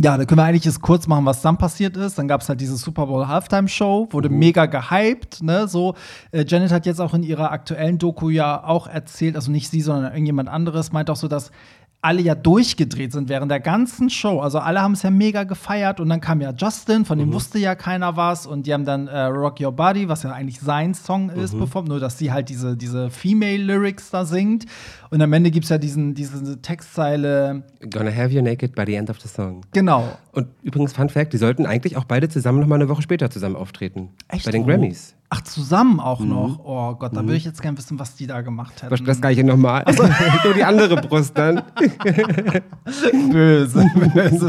ja, da können wir eigentlich jetzt kurz machen, was dann passiert ist. Dann gab es halt diese Super Bowl Halftime Show, wurde Mhm. mega gehypt, ne? So, äh, Janet hat jetzt auch in ihrer aktuellen Doku ja auch erzählt, also nicht sie, sondern irgendjemand anderes, meint auch so, dass alle ja durchgedreht sind während der ganzen Show. Also alle haben es ja mega gefeiert und dann kam ja Justin, von dem Mhm. wusste ja keiner was und die haben dann äh, Rock Your Body, was ja eigentlich sein Song ist, Mhm. performt, nur dass sie halt diese, diese Female Lyrics da singt. Und am Ende gibt es ja diesen, diese Textzeile, Gonna have you naked by the end of the song. genau, Und übrigens, Fun Fact, die sollten eigentlich auch beide zusammen noch mal eine Woche später zusammen auftreten. Echt? Bei den. Grammys. Ach, zusammen auch Mhm. noch. Oh Gott, da würde ich jetzt gerne wissen, was die da gemacht hätten. das gleiche nochmal. Nur die andere Brust dann. böse, böse.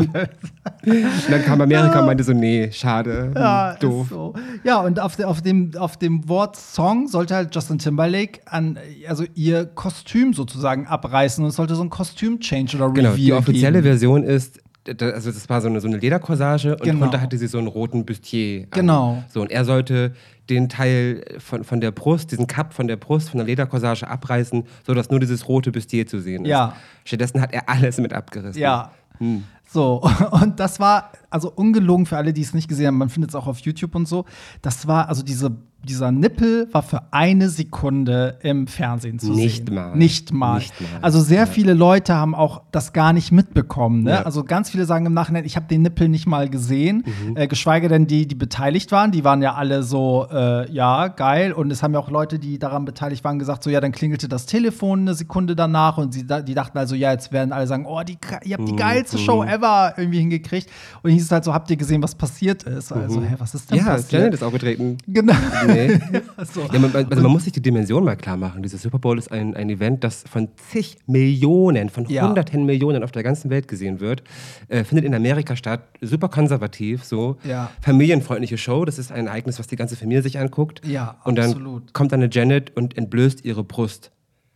Und dann kam Amerika und meinte so, nee, schade, Ja, doof. So. Ja, und auf, de, auf, dem, auf dem Wort Song sollte halt Justin Timberlake an, also ihr Kostüm sozusagen abreißen und es sollte so ein Kostüm-Change oder Genau, Reveal die offizielle geben. Version ist, also das war so eine, so eine Ledercorsage und Genau. drunter hatte sie so einen roten Bustier. an. Genau. So, und er sollte den Teil von, von der Brust, diesen Cup von der Brust, von der Ledercorsage abreißen, sodass nur dieses rote Bustier zu sehen ist. Ja. Stattdessen hat er alles mit abgerissen. Ja. Hm. So, und das war, also ungelogen für alle, die es nicht gesehen haben, man findet es auch auf YouTube und so. Das war, also diese, dieser Nippel war für eine Sekunde im Fernsehen zu Nicht sehen. mal. Nicht mal. Nicht mal. Also sehr viele Leute haben auch das gar nicht mitbekommen. Ne? Ja. Also ganz viele sagen im Nachhinein, ich habe den Nippel nicht mal gesehen. Mhm. Äh, geschweige denn die, die beteiligt waren. Die waren ja alle so, äh, ja, geil. Und es haben ja auch Leute, die daran beteiligt waren, gesagt, so, ja, dann klingelte das Telefon eine Sekunde danach. Und sie, die dachten also, ja, jetzt werden alle sagen, oh, die, ihr habt die Mhm. geilste Show ever irgendwie hingekriegt. Und hieß es halt so, habt ihr gesehen, was passiert ist? Also, hä, was ist denn Mhm. Ja, passiert? Janet ist aufgetreten. Genau. Nee. so. Ja, man, also man muss sich die Dimension mal klar machen. Dieses Super Bowl ist ein, ein Event, das von zig Millionen, von Ja. hunderten Millionen auf der ganzen Welt gesehen wird. Äh, findet in Amerika statt, super konservativ, so. Ja. Familienfreundliche Show, das ist ein Ereignis, was die ganze Familie sich anguckt. Ja, und dann absolut. kommt dann eine Janet und entblößt ihre Brust.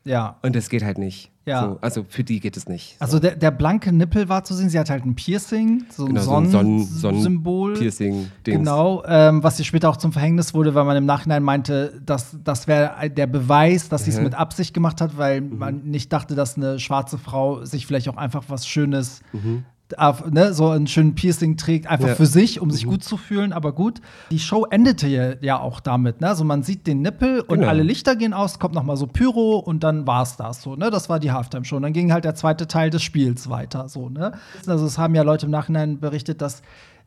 Ja. Und das geht halt nicht. Ja. So, also für die geht es nicht. Also der, der blanke Nippel war zu sehen. Sie hat halt ein Piercing, so ein Genau, so ein Sonnen Symbol. Sonnen-Piercing-Dings. Genau, ähm, was ihr später auch zum Verhängnis wurde, weil man im Nachhinein meinte, dass das wäre der Beweis, dass sie es Mhm. mit Absicht gemacht hat, weil man nicht dachte, dass eine schwarze Frau sich vielleicht auch einfach was Schönes auf, ne, so einen schönen Piercing trägt, einfach Ja. für sich, um sich gut zu fühlen, aber gut. Die Show endete ja, ja auch damit, ne? Also man sieht den Nippel und Genau. alle Lichter gehen aus, kommt noch mal so Pyro und dann war's das so, ne? Das war die Halftime Show. Und dann ging halt der zweite Teil des Spiels weiter, so, ne? Also es haben ja Leute im Nachhinein berichtet, dass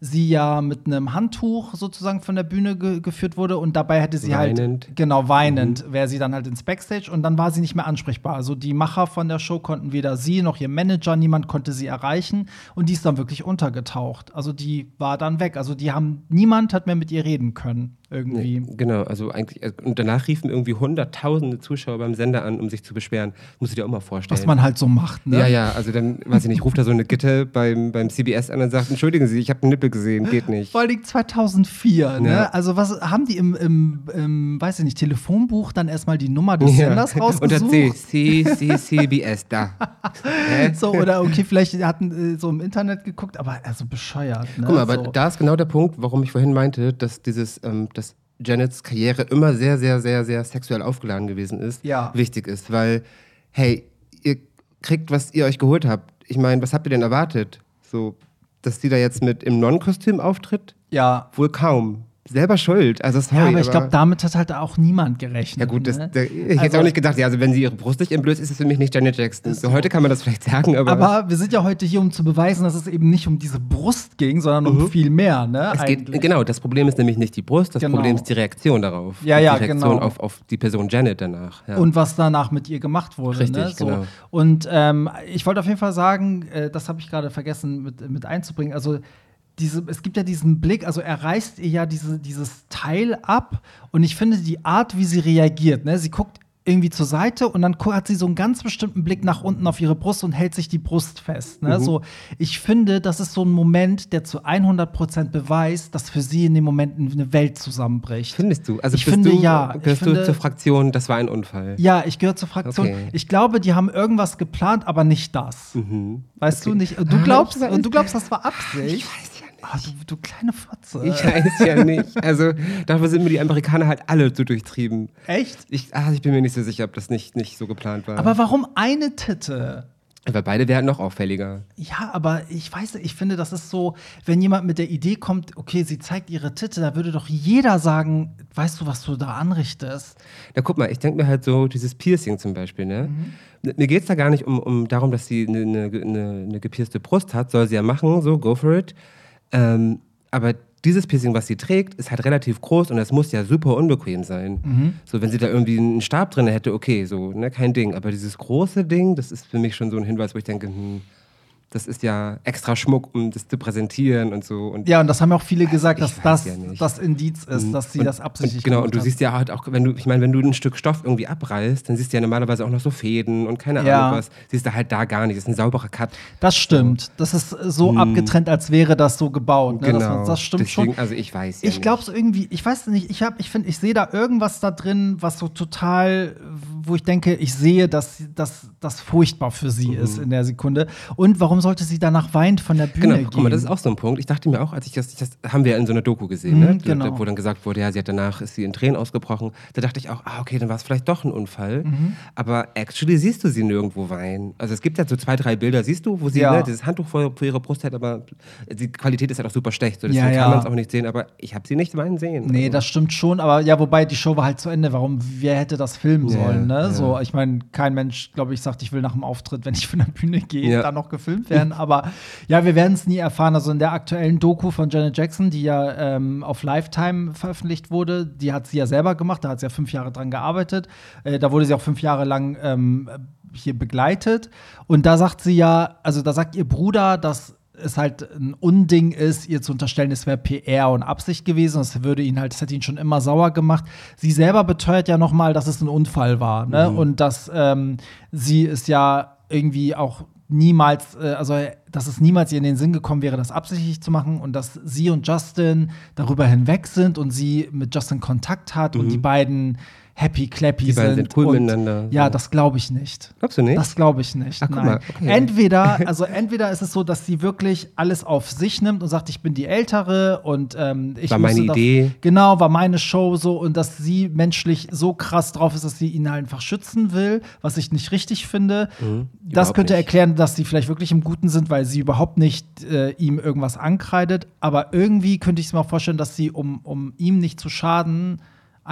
sie ja mit einem Handtuch sozusagen von der Bühne ge geführt wurde und dabei hätte sie Weinend. halt genau weinend wäre sie dann halt ins Backstage und dann war sie nicht mehr ansprechbar. Also die Macher von der Show konnten weder sie noch ihr Manager, niemand konnte sie erreichen und die ist dann wirklich untergetaucht. Also die war dann weg. Also die haben niemand hat mehr mit ihr reden können irgendwie. Nee, genau, also eigentlich, äh, und danach riefen irgendwie hunderttausende Zuschauer beim Sender an, um sich zu beschweren. Musst du dir auch mal vorstellen. Was man halt so macht, ne? Ja, ja, also dann, weiß ich nicht, ruft da so eine Gitte beim, beim CBS an und sagt, entschuldigen Sie, ich habe einen Nippel gesehen, geht nicht. Vor allem 2004, ne? Ja. Also was haben die im, im, im, weiß ich nicht, Telefonbuch dann erstmal die Nummer des Senders rausgesucht? Unter C, C, C, CBS, da. So, oder okay, vielleicht hatten äh, so im Internet geguckt, aber also bescheuert. Ne? Guck mal, aber so. da ist genau der Punkt, warum ich vorhin meinte, dass dieses, ähm, dass Janets Karriere immer sehr, sehr, sehr, sehr sexuell aufgeladen gewesen ist, Ja. wichtig ist, weil, hey, ihr kriegt, was ihr euch geholt habt. Ich meine, was habt ihr denn erwartet? So, dass die da jetzt mit im Non-Kostüm auftritt? ja. Wohl kaum. Selber schuld. Also sorry, ja, aber ich glaube, damit hat halt auch niemand gerechnet. Ja gut, das, ne? da, ich hätte Also- auch nicht gedacht, ja, also wenn sie ihre Brust nicht entblößt, ist es für mich nicht Janet Jackson. So, heute kann man das vielleicht sagen, aber, aber wir sind ja heute hier, um zu beweisen, dass es eben nicht um diese Brust ging, sondern um viel mehr, ne? Mhm. es geht, genau, das Problem ist nämlich nicht die Brust, das Genau. Problem ist die Reaktion darauf. Ja, ja, die Reaktion genau. auf, auf die Person Janet danach. Ja. Und was danach mit ihr gemacht wurde. Richtig, ne? so. genau. Und ähm, ich wollte auf jeden Fall sagen, äh, das habe ich gerade vergessen mit, mit einzubringen. Also diese, es gibt ja diesen Blick, also er reißt ihr ja diese, dieses Teil ab und ich finde die Art, wie sie reagiert, ne, sie guckt irgendwie zur Seite und dann hat sie so einen ganz bestimmten Blick nach unten auf ihre Brust und hält sich die Brust fest. Ne? Mhm. So, ich finde, das ist so ein Moment, der zu 100% beweist, dass für sie in dem Moment eine Welt zusammenbricht. Findest du? Also Ich bist finde, du, ja. Gehörst finde- du zur Fraktion, das war ein Unfall? Ja, ich gehöre zur Fraktion. Okay. Ich glaube, die haben irgendwas geplant, aber nicht das. Weißt du nicht? Und du glaubst, du glaubst, das war Absicht? Ich weiß. Ah, du, du kleine Fotze. Ich weiß ja nicht. Also dafür sind mir die Amerikaner halt alle so durchtrieben. Echt? Ich, ah, ich bin mir nicht so sicher, ob das nicht, nicht so geplant war. Aber warum eine Titte? Weil beide wären noch auffälliger. Ja, aber ich weiß, ich finde, das ist so, wenn jemand mit der Idee kommt, okay, sie zeigt ihre Titte, da würde doch jeder sagen, weißt du, was du da anrichtest? Na guck mal, ich denke mir halt so, dieses Piercing zum Beispiel, ne? Mhm. Mir geht es da gar nicht um, um darum, dass sie eine, eine, eine, eine gepierste Brust hat, soll sie ja machen, so, go for it. Ähm, aber dieses Piercing, was sie trägt, ist halt relativ groß und das muss ja super unbequem sein. Mhm. So, wenn sie da irgendwie einen Stab drin hätte, okay, so, ne, kein Ding. Aber dieses große Ding, das ist für mich schon so ein Hinweis, wo ich denke, hm, das ist ja extra Schmuck, um das zu präsentieren und so. Und Ja, und das haben ja auch viele gesagt, dass das ja das Indiz ist, dass sie und, das absichtlich und, Genau, und du siehst ja halt auch, wenn du, ich meine, wenn du ein Stück Stoff irgendwie abreißt, dann siehst du ja normalerweise auch noch so Fäden und keine Ja. Ahnung was. Siehst du halt da gar nicht. Das ist ein sauberer Cut. Das stimmt. Das ist so abgetrennt, als wäre das so gebaut. Ne? Genau. Das, das stimmt Deswegen, schon. Also ich weiß ja Ich glaube so irgendwie, ich weiß nicht, ich habe, ich finde, ich sehe da irgendwas da drin, was so total, wo ich denke, ich sehe, dass das furchtbar für sie ist in der Sekunde. Und warum sollte sie danach weinend von der Bühne Genau, gehen? guck mal, das ist auch so ein Punkt. Ich dachte mir auch, als ich das, das haben wir ja in so einer Doku gesehen, Mhm, ne? genau. wo dann gesagt wurde, ja, sie hat danach ist sie in Tränen ausgebrochen. Da dachte ich auch, ah, okay, dann war es vielleicht doch ein Unfall. Mhm. Aber actually siehst du sie nirgendwo weinen. Also es gibt ja so zwei, drei Bilder, siehst du, wo sie Ja. ne, dieses Handtuch vor, vor ihrer Brust hat, aber die Qualität ist halt auch super schlecht. So, Ja, deswegen ja. kann man es auch nicht sehen, aber ich habe sie nicht weinen sehen. Nee, Also- das stimmt schon, aber ja, wobei die Show war halt zu Ende. Warum, wer hätte das filmen Ja, sollen, ne? ja. So, ich meine, kein Mensch, glaube ich, sagt, ich will nach dem Auftritt, wenn ich von der Bühne gehe, Ja. dann noch gefilmt werden. Aber ja, wir werden es nie erfahren. Also in der aktuellen Doku von Janet Jackson, die ja ähm, auf Lifetime veröffentlicht wurde, die hat sie ja selber gemacht, da hat sie ja fünf Jahre dran gearbeitet. Äh, da wurde sie auch fünf Jahre lang ähm, hier begleitet. Und da sagt sie ja, also da sagt ihr Bruder, dass es halt ein Unding ist, ihr zu unterstellen, es wäre PR und Absicht gewesen. Das würde ihn halt, das hätte ihn schon immer sauer gemacht. Sie selber beteuert ja noch mal, dass es ein Unfall war, ne? Und dass ähm, sie es ja irgendwie auch niemals, äh, also dass es niemals ihr in den Sinn gekommen wäre, das absichtlich zu machen und dass sie und Justin darüber hinweg sind und sie mit Justin Kontakt hat und die beiden happy clappy. Die sind. sind cool und, miteinander. Ja, das glaube ich nicht. Glaubst du nicht? Das glaube ich nicht. Ach, guck nein. mal, okay. Entweder, also entweder ist es so, dass sie wirklich alles auf sich nimmt und sagt, ich bin die Ältere und ähm, ich War meine musste das- Idee. Genau, war meine Show so und dass sie menschlich so krass drauf ist, dass sie ihn einfach schützen will, was ich nicht richtig finde. das Mhm. überhaupt könnte nicht. erklären, dass sie vielleicht wirklich im Guten sind, weil sie überhaupt nicht äh, ihm irgendwas ankreidet. Aber irgendwie könnte ich es mir auch vorstellen, dass sie, um, um ihm nicht zu schaden,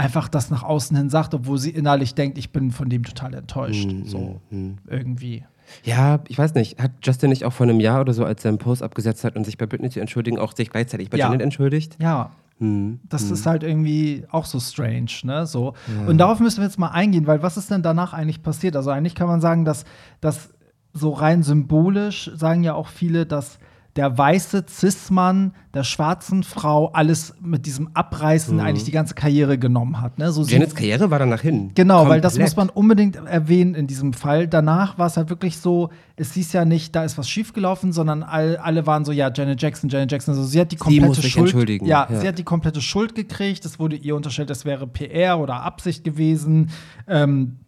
einfach das nach außen hin sagt, obwohl sie innerlich denkt, ich bin von dem total enttäuscht. Mhm, so irgendwie. Ja, ich weiß nicht. Hat Justin nicht auch vor einem Jahr oder so, als er einen Post abgesetzt hat und sich bei Britney zu entschuldigen, auch sich gleichzeitig bei Ja. Janet entschuldigt? Ja. Hm. Das ist halt irgendwie auch so strange, ne? So. Und darauf müssen wir jetzt mal eingehen, weil was ist denn danach eigentlich passiert? Also eigentlich kann man sagen, dass das so rein symbolisch sagen ja auch viele, dass der weiße Cis-Mann der schwarzen Frau alles mit diesem Abreißen eigentlich die ganze Karriere genommen hat. Ne? So sie- Janets Karriere war danach hin. Genau, weil das Komplett. muss man unbedingt erwähnen in diesem Fall. Danach war es halt wirklich so, es hieß ja nicht, da ist was schiefgelaufen, sondern all, alle waren so, ja, Janet Jackson, Janet Jackson. Also sie hat die komplette sich Schuld. Ja, ja. sie hat die komplette Schuld gekriegt. Es wurde ihr unterstellt, das wäre PR oder Absicht gewesen. Ähm,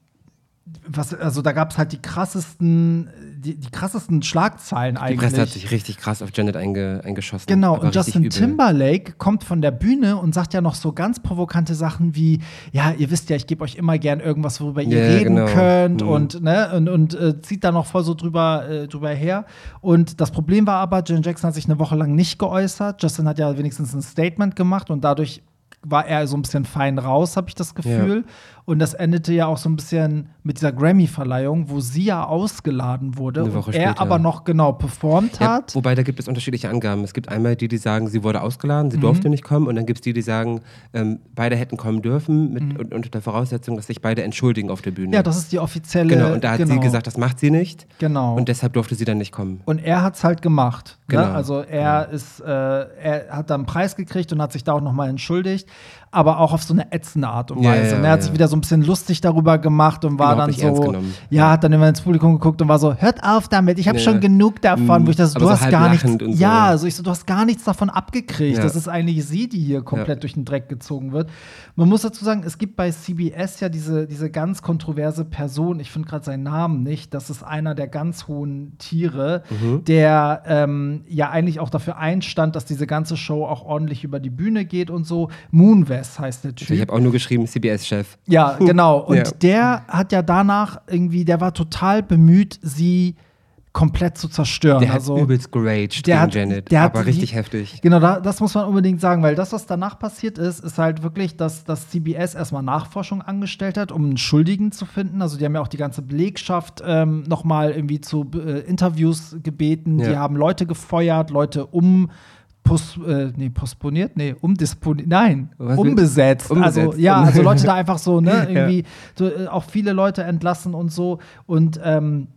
was, also da gab es halt die krassesten, die, die krassesten Schlagzeilen Die eigentlich. Presse hat sich richtig krass auf Janet einge, eingeschossen. Genau, und Justin. Timberlake kommt von der Bühne und sagt ja noch so ganz provokante Sachen wie, ja, ihr wisst ja, ich gebe euch immer gern irgendwas, worüber ihr Ja, reden genau. könnt Mhm. und, ne, und, und äh, zieht da noch voll so drüber, äh, drüber her. Und das Problem war aber, Janet Jackson hat sich eine Woche lang nicht geäußert. Justin hat ja wenigstens ein Statement gemacht und dadurch war er so ein bisschen fein raus, habe ich das Gefühl. Und das endete ja auch so ein bisschen mit dieser Grammy-Verleihung, wo sie ja ausgeladen wurde Eine und Woche er später. aber noch genau performt Ja, hat. wobei da gibt es unterschiedliche Angaben. Es gibt einmal die, die sagen, sie wurde ausgeladen, Mhm. sie durfte nicht kommen. Und dann gibt es die, die sagen, ähm, beide hätten kommen dürfen, Mhm. mit, und, unter der Voraussetzung, dass sich beide entschuldigen auf der Bühne. ja, das ist die offizielle. genau. Und da hat genau, sie gesagt, das macht sie nicht. Genau. Und deshalb durfte sie dann nicht kommen. Und er hat es halt gemacht. Ne? Genau. Also er ist, äh, er hat dann einen Preis gekriegt und hat sich da auch nochmal entschuldigt, aber auch auf so eine ätzende Art und Ja, Weise. ja, Und er hat ja. sich wieder so ein bisschen lustig darüber gemacht und war Überhaupt dann so, ja, hat dann immer ins Publikum geguckt und war so, hört auf damit, ich habe Ja. schon genug davon, Mhm. wo ich das, Aber du so hast gar nichts, so. ja, also ich so, du hast gar nichts davon abgekriegt. Ja. Das ist eigentlich sie, die hier komplett durch den Dreck gezogen wird. Man muss dazu sagen, es gibt bei CBS ja diese, diese ganz kontroverse Person, ich finde gerade seinen Namen nicht, das ist einer der ganz hohen Tiere, Mhm. der ähm, ja eigentlich auch dafür einstand, dass diese ganze Show auch ordentlich über die Bühne geht und so. Moonves heißt der Typ. Ich habe auch nur geschrieben, CBS-Chef. Ja, genau. Und Ja. der hat ja danach irgendwie, der war total bemüht, sie komplett zu zerstören. Der also, hat übelst geraged der hat- Janet. der hat aber die- richtig heftig. Genau, da, das muss man unbedingt sagen, weil das, was danach passiert ist, ist halt wirklich, dass, dass CBS erstmal Nachforschung angestellt hat, um einen Schuldigen zu finden. Also die haben ja auch die ganze Belegschaft ähm, nochmal irgendwie zu äh, Interviews gebeten. Die Ja. haben Leute gefeuert, Leute um Pos, äh, nee, postponiert, nee, umdisponiert, nein, Was umbesetzt. Umbesetzt. Also, ja, also Leute da einfach so, ne, irgendwie so, äh, auch viele Leute entlassen und so. Und ähm,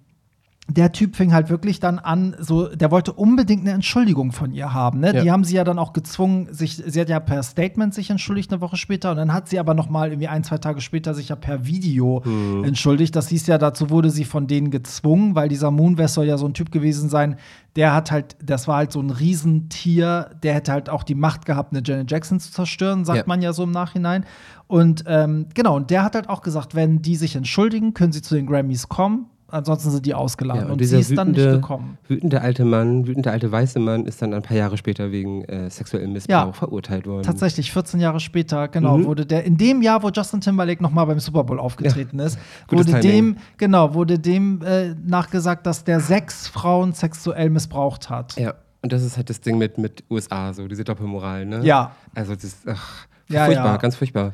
der Typ fing halt wirklich dann an, so, der wollte unbedingt eine Entschuldigung von ihr haben. Ne? Ja. Die haben sie ja dann auch gezwungen, sich, sie hat ja per Statement sich entschuldigt eine Woche später und dann hat sie aber noch mal irgendwie ein, zwei Tage später sich ja per Video Hm. entschuldigt. Das hieß ja, dazu wurde sie von denen gezwungen, weil dieser Moonves soll ja so ein Typ gewesen sein, der hat halt, das war halt so ein Riesentier, der hätte halt auch die Macht gehabt, eine Janet Jackson zu zerstören, sagt Ja. man ja so im Nachhinein. Und ähm, genau, und der hat halt auch gesagt, wenn die sich entschuldigen, können sie zu den Grammys kommen. Ansonsten sind die ausgeladen. Ja, und dieser sie ist dann nicht wütende- gekommen. Wütende alte Mann, wütende alte weiße Mann ist dann ein paar Jahre später wegen äh, sexuellem Missbrauch Ja. verurteilt worden. Tatsächlich, 14 Jahre später, genau, Mhm. wurde der, in dem Jahr, wo Justin Timberlake nochmal beim Super Bowl aufgetreten ist, Gutes wurde Timing. dem, genau, wurde dem äh, nachgesagt, dass der sechs Frauen sexuell missbraucht hat. Ja, und das ist halt das Ding mit, mit USA, so diese Doppelmoral, ne? Ja. Also das ist ach, Ja, furchtbar, ja. ganz furchtbar.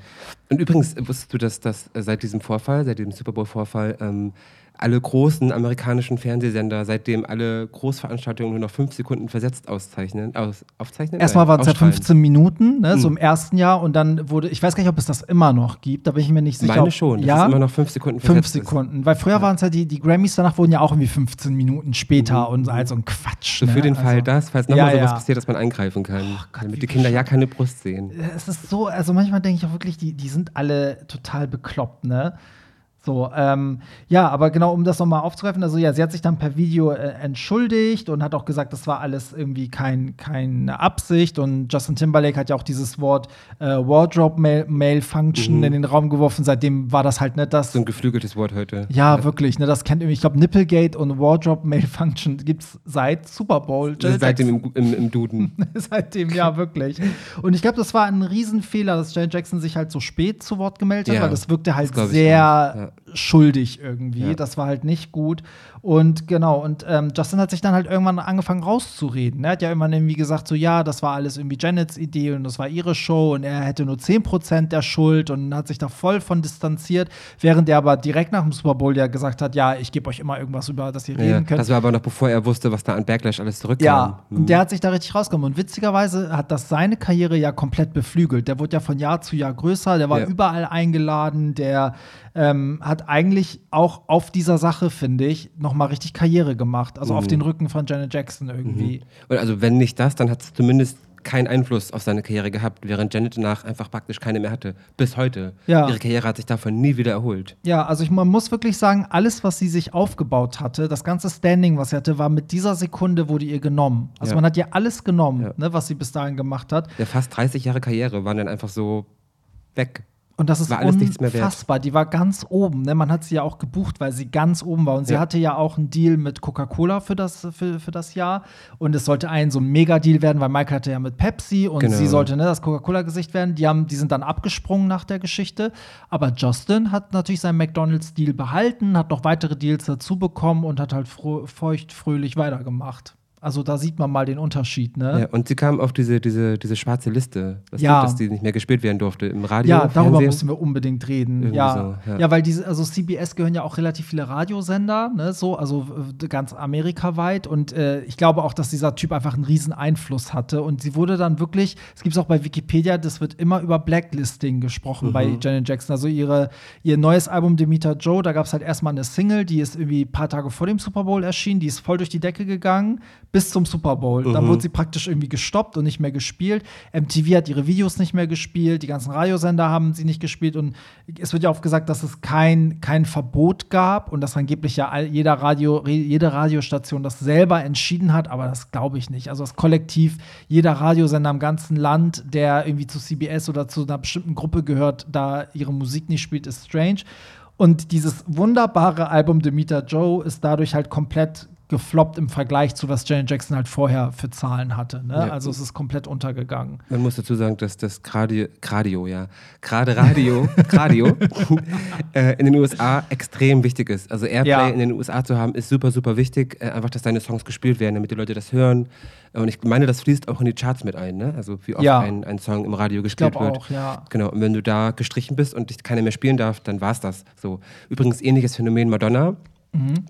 Und übrigens wusstest du, dass, dass äh, seit diesem Vorfall, seit dem Super Bowl-Vorfall, ähm, alle großen amerikanischen Fernsehsender seitdem alle Großveranstaltungen nur noch fünf Sekunden versetzt auszeichnen, aus, aufzeichnen? Erstmal waren es ja ausstrahlen. 15 Minuten, ne, so Mhm. im ersten Jahr und dann wurde, ich weiß gar nicht, ob es das immer noch gibt, da bin ich mir nicht sicher. Meine ob- schon, ja, immer noch fünf Sekunden fünf versetzt ist. Sekunden. Weil früher waren es ja die, die Grammys danach wurden ja auch irgendwie 15 Minuten später und so, also ein Quatsch. Mhm. So für ne? den Fall also, das, falls nochmal Ja, sowas ja. passiert, dass man eingreifen kann. Gott, wie damit die Kinder ja keine Brust sehen. es ist so, also manchmal denke ich auch wirklich, die, die sind alle total bekloppt, ne? So, ähm, ja, aber genau, um das nochmal aufzugreifen, also ja, sie hat sich dann per Video äh, entschuldigt und hat auch gesagt, das war alles irgendwie kein, keine Absicht und Justin Timberlake hat ja auch dieses Wort äh, Wardrobe Mal Malfunction Mhm. in den Raum geworfen, seitdem war das halt nicht das. So ein geflügeltes Wort heute. ja, wirklich, ne, das kennt irgendwie, ich glaube, Nipplegate und Wardrobe Malfunction gibt's seit Super Bowl. Seitdem im, im, im Duden. Seitdem, ja, wirklich. Und ich glaube, das war ein Riesenfehler, dass Janet Jackson sich halt so spät zu Wort gemeldet hat, Ja, weil das wirkte halt das sehr auch, schuldig irgendwie. Ja. Das war halt nicht gut. Und genau, und ähm, Justin hat sich dann halt irgendwann angefangen rauszureden. Er hat ja irgendwann irgendwie gesagt, so ja, das war alles irgendwie Janets Idee und das war ihre Show und er hätte nur 10% der Schuld und hat sich da voll von distanziert, während er aber direkt nach dem Super Bowl ja gesagt hat, ja, ich gebe euch immer irgendwas, über das ihr Ja, reden könnt. das war aber noch bevor er wusste, was da an Backlash alles zurückkam. Ja, Hm. und der hat sich da richtig rausgekommen. Und witzigerweise hat das seine Karriere ja komplett beflügelt. Der wurde ja von Jahr zu Jahr größer, der war Ja. überall eingeladen, der ähm, hat eigentlich auch auf dieser Sache, finde ich, nochmal richtig Karriere gemacht. Also auf Mhm. den Rücken von Janet Jackson irgendwie. Und also wenn nicht das, dann hat es zumindest keinen Einfluss auf seine Karriere gehabt, während Janet danach einfach praktisch keine mehr hatte. Bis heute. Ja. Ihre Karriere hat sich davon nie wieder erholt. Ja, also ich, man muss wirklich sagen, alles, was sie sich aufgebaut hatte, das ganze Standing, was sie hatte, war mit dieser Sekunde wurde ihr genommen. Also Ja. man hat ihr alles genommen, Ja. ne, was sie bis dahin gemacht hat. Der fast 30 Jahre Karriere waren dann einfach so weg. Und das ist War alles nichts mehr wert. unfassbar. Die war ganz oben. Ne? Man hat sie ja auch gebucht, weil sie ganz oben war. Und sie Ja. hatte ja auch einen Deal mit Coca-Cola für das, für, für das Jahr. Und es sollte ein so ein Mega-Deal werden, weil Michael hatte ja mit Pepsi und Genau. sie sollte ne, das Coca-Cola-Gesicht werden. Die, haben, die sind dann abgesprungen nach der Geschichte. Aber Justin hat natürlich seinen McDonalds-Deal behalten, hat noch weitere Deals dazu bekommen und hat halt feucht, fröhlich weitergemacht. Also da sieht man mal den Unterschied, ne? Ja, und sie kam auf diese, diese, diese schwarze Liste, weißt Ja. du, dass die nicht mehr gespielt werden durfte im Radio. Ja, darüber Fernsehen. müssen wir unbedingt reden. Ja. so, ja. ja. weil diese, also CBS gehören ja auch relativ viele Radiosender, ne, so, also äh, ganz amerikaweit. Und äh, ich glaube auch, dass dieser Typ einfach einen riesen Einfluss hatte. Und sie wurde dann wirklich, es gibt es auch bei Wikipedia, das wird immer über Blacklisting gesprochen bei Janet Jackson. Also ihre, ihr neues Album Demeter Joe, da gab es halt erstmal eine Single, die ist irgendwie ein paar Tage vor dem Super Bowl erschienen, die ist voll durch die Decke gegangen bis zum Super Bowl. Dann wurde sie praktisch irgendwie gestoppt und nicht mehr gespielt. MTV hat ihre Videos nicht mehr gespielt, die ganzen Radiosender haben sie nicht gespielt und es wird ja oft gesagt, dass es kein, kein Verbot gab und dass angeblich ja jeder Radio, jede Radiostation das selber entschieden hat, aber das glaube ich nicht. Also das Kollektiv, jeder Radiosender im ganzen Land, der irgendwie zu CBS oder zu einer bestimmten Gruppe gehört, da ihre Musik nicht spielt, ist strange. Und dieses wunderbare Album Demeter Joe ist dadurch halt komplett gefloppt im Vergleich zu was Janet Jackson halt vorher für Zahlen hatte. Ne? Ja. Also es ist komplett untergegangen. Man muss dazu sagen, dass das gerade Radio, ja, gerade Radio, Radio äh, in den USA extrem wichtig ist. Also Airplay Ja. in den USA zu haben, ist super, super wichtig. Äh, einfach, dass deine Songs gespielt werden, damit die Leute das hören. Und ich meine, das fließt auch in die Charts mit ein, ne? Also wie oft Ja. ein, ein Song im Radio gespielt wird. auch, ja. Genau, und wenn du da gestrichen bist und dich keiner mehr spielen darf, dann war's das. So. Übrigens ähnliches Phänomen Madonna.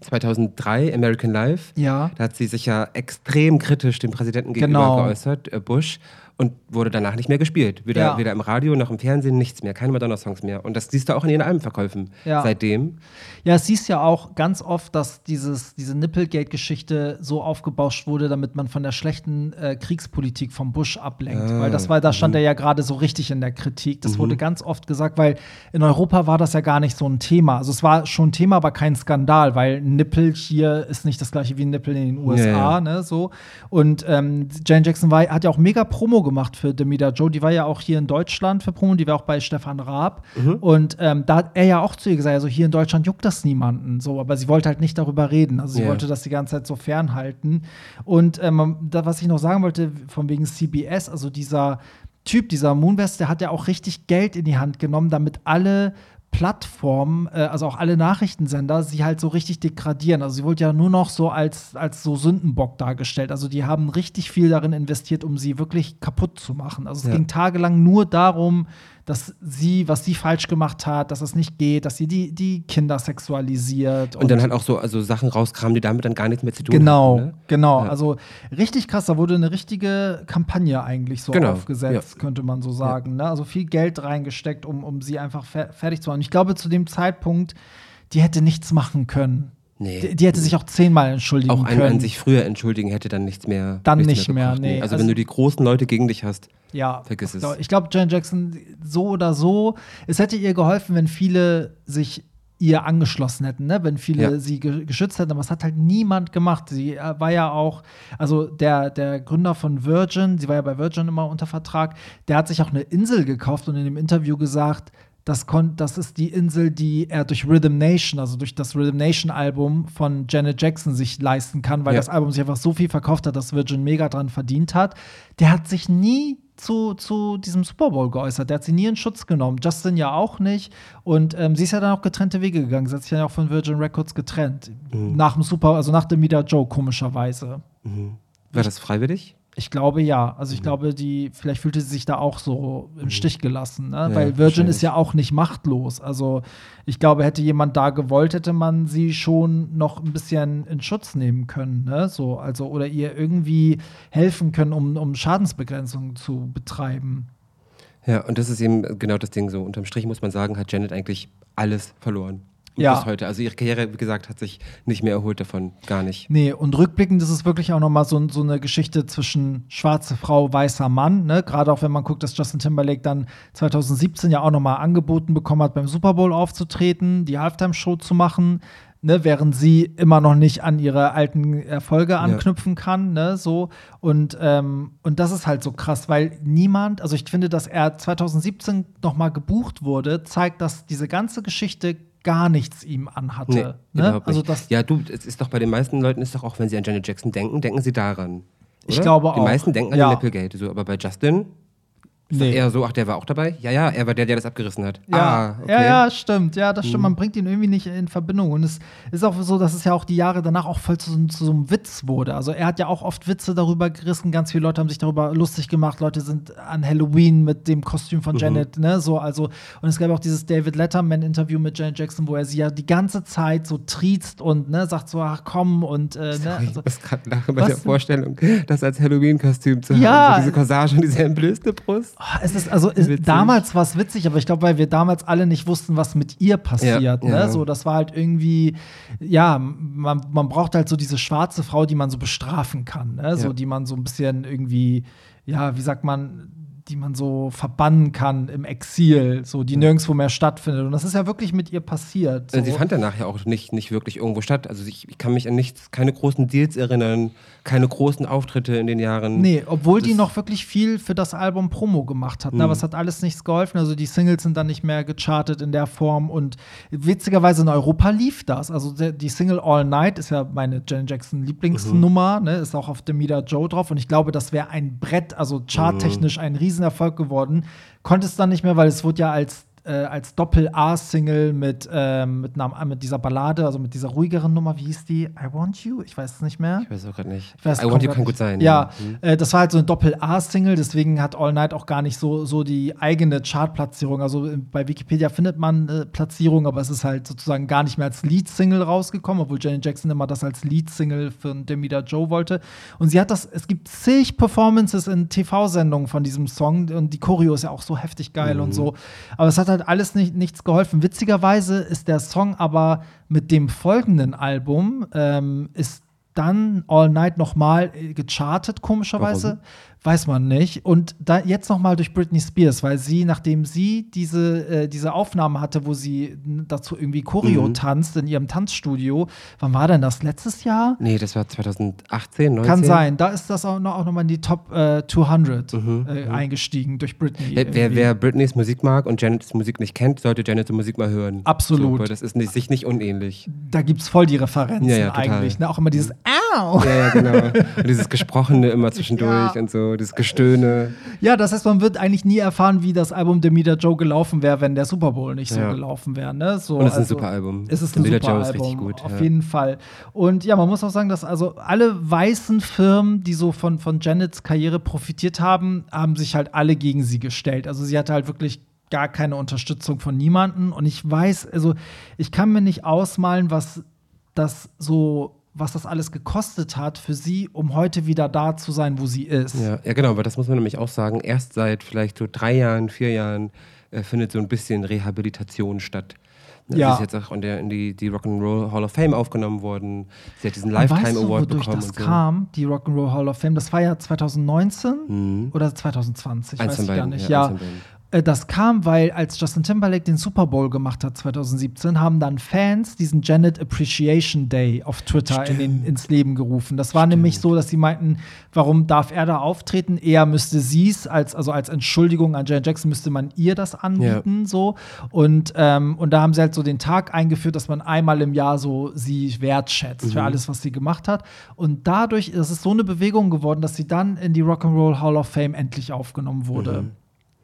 2003, American Life. Mhm. Ja. Da hat sie sich ja extrem kritisch dem Präsidenten gegenüber Genau. geäußert, äh, Bush, und wurde danach nicht mehr gespielt. Weder, Ja. weder im Radio noch im Fernsehen, nichts mehr. Keine Madonna-Songs mehr. Und das siehst du auch in ihren Albenverkäufen Ja. seitdem. Ja, es hieß ja auch ganz oft, dass dieses, diese Nipplegate-Geschichte so aufgebauscht wurde, damit man von der schlechten äh, Kriegspolitik vom Bush ablenkt. Ah, weil das war, da mhm. stand er ja gerade so richtig in der Kritik. Das wurde ganz oft gesagt, weil in Europa war das ja gar nicht so ein Thema. Also es war schon ein Thema, aber kein Skandal, weil Nippel hier ist nicht das gleiche wie ein Nippel in den USA, ja. ne, so. Und ähm, Jane Jackson war, hat ja auch mega Promo gemacht für Demida Joe. Die war ja auch hier in Deutschland für Promo, die war auch bei Stefan Raab. Mhm. Und ähm, da hat er ja auch zu ihr gesagt, also hier in Deutschland juckt das niemanden. So, aber sie wollte halt nicht darüber reden. Also sie Ja. wollte das die ganze Zeit so fernhalten. Und ähm, da, was ich noch sagen wollte, von wegen CBS, also dieser Typ, dieser Moonwest, der hat ja auch richtig Geld in die Hand genommen, damit alle Plattformen, äh, also auch alle Nachrichtensender, sie halt so richtig degradieren. Also sie wurde ja nur noch so als, als so Sündenbock dargestellt. Also die haben richtig viel darin investiert, um sie wirklich kaputt zu machen. Also es Ja. ging tagelang nur darum, dass sie, was sie falsch gemacht hat, dass es nicht geht, dass sie die, die Kinder sexualisiert. Und, dann halt auch so also Sachen rauskramen, die damit dann gar nichts mehr zu tun Genau, haben. Ne? genau. Ja. Also richtig krass, da wurde eine richtige Kampagne eigentlich so Genau, aufgesetzt, könnte man so sagen. Ne? Also viel Geld reingesteckt, um, um sie einfach fer fertig zu machen. Ich glaube, zu dem Zeitpunkt, die hätte nichts machen können. Nee. Die, die hätte sich auch zehnmal entschuldigen Auch ein können. an sich früher entschuldigen hätte dann nichts mehr. Dann nichts nicht mehr, gebracht, nee. Also, Also- wenn du die großen Leute gegen dich hast, Ja, Vergiss es. Ich glaube, Janet Jackson, so oder so, es hätte ihr geholfen, wenn viele sich ihr angeschlossen hätten, ne? wenn viele Ja. sie ge geschützt hätten, aber es hat halt niemand gemacht. Sie äh, war ja auch, also der, der Gründer von Virgin, sie war ja bei Virgin immer unter Vertrag, der hat sich auch eine Insel gekauft und in dem Interview gesagt, das, kon das ist die Insel, die er durch Rhythm Nation, also durch das Rhythm Nation Album von Janet Jackson sich leisten kann, weil Ja. das Album sich einfach so viel verkauft hat, dass Virgin mega dran verdient hat. Der hat sich nie zu, zu diesem Super Bowl geäußert. Der hat sie nie in Schutz genommen. Justin ja auch nicht. Und ähm, sie ist ja dann auch getrennte Wege gegangen. Sie hat sich ja auch von Virgin Records getrennt. Nach dem Super, also nach dem Media Joe, komischerweise. war das freiwillig? Ich glaube ja. Also ich glaube, die, vielleicht fühlte sie sich da auch so im Stich gelassen, ne? Ja, Weil Virgin ist ja auch nicht machtlos. Also ich glaube, hätte jemand da gewollt, hätte man sie schon noch ein bisschen in Schutz nehmen können, ne? So, also, oder ihr irgendwie helfen können, um, um Schadensbegrenzung zu betreiben. Ja, und das ist eben genau das Ding so. Unterm Strich muss man sagen, hat Janet eigentlich alles verloren. Ja. Bis heute. Also ihre Karriere, wie gesagt, hat sich nicht mehr erholt davon. Gar nicht. Nee, und rückblickend ist es wirklich auch noch mal so, so eine Geschichte zwischen schwarze Frau, weißer Mann. Ne? Gerade auch wenn man guckt, dass Justin Timberlake dann 2017 ja auch noch mal angeboten bekommen hat, beim Super Bowl aufzutreten, die Halftime-Show zu machen. Ne, während sie immer noch nicht an ihre alten Erfolge anknüpfen kann, ne, so und ähm, und das ist halt so krass, weil niemand, also ich finde, dass er 2017 noch mal gebucht wurde, zeigt, dass diese ganze Geschichte gar nichts ihm anhatte. Nee, ne? Also das, ja, du, es ist doch bei den meisten Leuten ist doch auch, wenn sie an Janet Jackson denken, denken sie daran. Ich oder? glaube Die auch. meisten denken an Ja. die Nipplegate, so, aber bei Justin Ist Nee. eher so, ach, der war auch dabei? Ja, ja, er war der, der das abgerissen hat. Ja, ah, okay. ja, ja, stimmt. Ja, das stimmt. Man bringt ihn irgendwie nicht in Verbindung. Und es ist auch so, dass es ja auch die Jahre danach auch voll zu, zu so einem Witz wurde. Also er hat ja auch oft Witze darüber gerissen. Ganz viele Leute haben sich darüber lustig gemacht. Leute sind an Halloween mit dem Kostüm von Janet, ne? So, also, und es gab auch dieses David Letterman-Interview mit Janet Jackson, wo er sie ja die ganze Zeit so triezt und ne, sagt so, ach komm und äh, ne, Ich also, muss gerade lachen bei der? Vorstellung, das als Halloween-Kostüm zu Ja. haben. So diese Corsage und diese entblößte Brust. Ah, Es ist also Witzig. damals war es witzig, aber ich glaube, weil wir damals alle nicht wussten, was mit ihr passiert. Ja, ne? ja. So, das war halt irgendwie, ja, man, man braucht halt so diese schwarze Frau, die man so bestrafen kann, ne? so Ja. die man so ein bisschen irgendwie, ja, wie sagt man, die man so verbannen kann im Exil, so die nirgendwo mehr stattfindet. Und das ist ja wirklich mit ihr passiert. So. Äh, Sie fand danach ja auch nicht, nicht wirklich irgendwo statt. Also ich, ich kann mich an nichts, keine großen Deals erinnern, keine großen Auftritte in den Jahren. Nee, obwohl die Das- noch wirklich viel für das Album Promo gemacht hat. Ne? Mhm. Aber es hat alles nichts geholfen. Also die Singles sind dann nicht mehr gechartet in der Form. Und witzigerweise in Europa lief das. Also die Single All Night ist ja meine Janet Jackson Lieblingsnummer. Mhm. Ne? Ist auch auf Demita Joe drauf. Und ich glaube, das wäre ein Brett, also charttechnisch Mhm. ein Riesenerfolg geworden. Konnte es dann nicht mehr, weil es wurde ja als äh, als Doppel-A-Single mit, ähm, mit, einer- mit dieser Ballade, also mit dieser ruhigeren Nummer, wie hieß die? I Want You? Ich weiß es nicht mehr. Ich weiß auch gerade nicht. Ich weiß, I Want You kann gut sein. Ja, Mhm. äh, das war halt so eine Doppel-A-Single, deswegen hat All Night auch gar nicht so, so die eigene Chartplatzierung. Also äh, bei Wikipedia findet man äh, Platzierung, aber es ist halt sozusagen gar nicht mehr als Lead-Single rausgekommen, obwohl Janet Jackson immer das als Lead-Single für Demita Joe wollte. Und sie hat das, es gibt zig Performances in TV-Sendungen von diesem Song und die Choreo ist ja auch so heftig geil Mhm. und so. Aber es hat halt alles nicht, nichts geholfen. Witzigerweise ist der Song aber mit dem folgenden Album ähm, ist dann All Night nochmal äh, gechartet, komischerweise. Warum? Weiß man nicht. Und da jetzt nochmal durch Britney Spears, weil sie, nachdem sie diese, äh, diese Aufnahme hatte, wo sie dazu irgendwie Choreo Mhm. tanzt in ihrem Tanzstudio, wann war denn das? Letztes Jahr? Nee, das war 2018, 19. Kann sein. Da ist das auch noch, auch noch mal in die Top äh, 200 Mhm, äh, eingestiegen durch Britney. Wer, wer, wer Britneys Musik mag und Janets Musik nicht kennt, sollte Janets Musik mal hören. Absolut. So, weil das ist nicht, sich nicht unähnlich. da gibt es voll die Referenzen Ja, ja, eigentlich. Ne? Auch immer dieses Au! Ja, ja, genau. Und dieses Gesprochene immer zwischendurch Ja. und so, dieses Gestöhne. Ja, das heißt, man wird eigentlich nie erfahren, wie das Album Demita Joe gelaufen wäre, wenn der Super Bowl nicht so Ja. gelaufen wäre. Ne? So, Und es ist ein also, super Album. Es ist ein Demita super Joe ist Album, richtig gut, auf ja. jeden Fall. Und ja, man muss auch sagen, dass also alle weißen Firmen, die so von, von Janets Karriere profitiert haben, haben sich halt alle gegen sie gestellt. Also sie hatte halt wirklich gar keine Unterstützung von niemandem. Und ich weiß, also ich kann mir nicht ausmalen, was das so was das alles gekostet hat für sie, um heute wieder da zu sein, wo sie ist. Ja, ja, genau, aber das muss man nämlich auch sagen. Erst seit vielleicht so drei Jahren, vier Jahren äh, findet so ein bisschen Rehabilitation statt. Ne, Ja. Sie ist jetzt auch in, der, in die, die Rock'n'Roll Hall of Fame aufgenommen worden. Sie hat diesen Lifetime weißt du, Award wodurch bekommen. das so. kam, die Rock'n'Roll Hall of Fame? Das war ja 2019 Mhm. oder 2020, Eins weiß ich gar nicht. ja, Ja, Äh, Das kam, weil als Justin Timberlake den Super Bowl gemacht hat 2017, haben dann Fans diesen Janet Appreciation Day auf Twitter in den, ins Leben gerufen. Das war nämlich so, dass sie meinten, warum darf er da auftreten? Eher müsste sie es, als, also als Entschuldigung an Janet Jackson müsste man ihr das anbieten. So. Und, ähm, und da haben sie halt so den Tag eingeführt, dass man einmal im Jahr so sie wertschätzt für alles, was sie gemacht hat. Und dadurch ist es so eine Bewegung geworden, dass sie dann in die Rock'n'Roll Hall of Fame endlich aufgenommen wurde.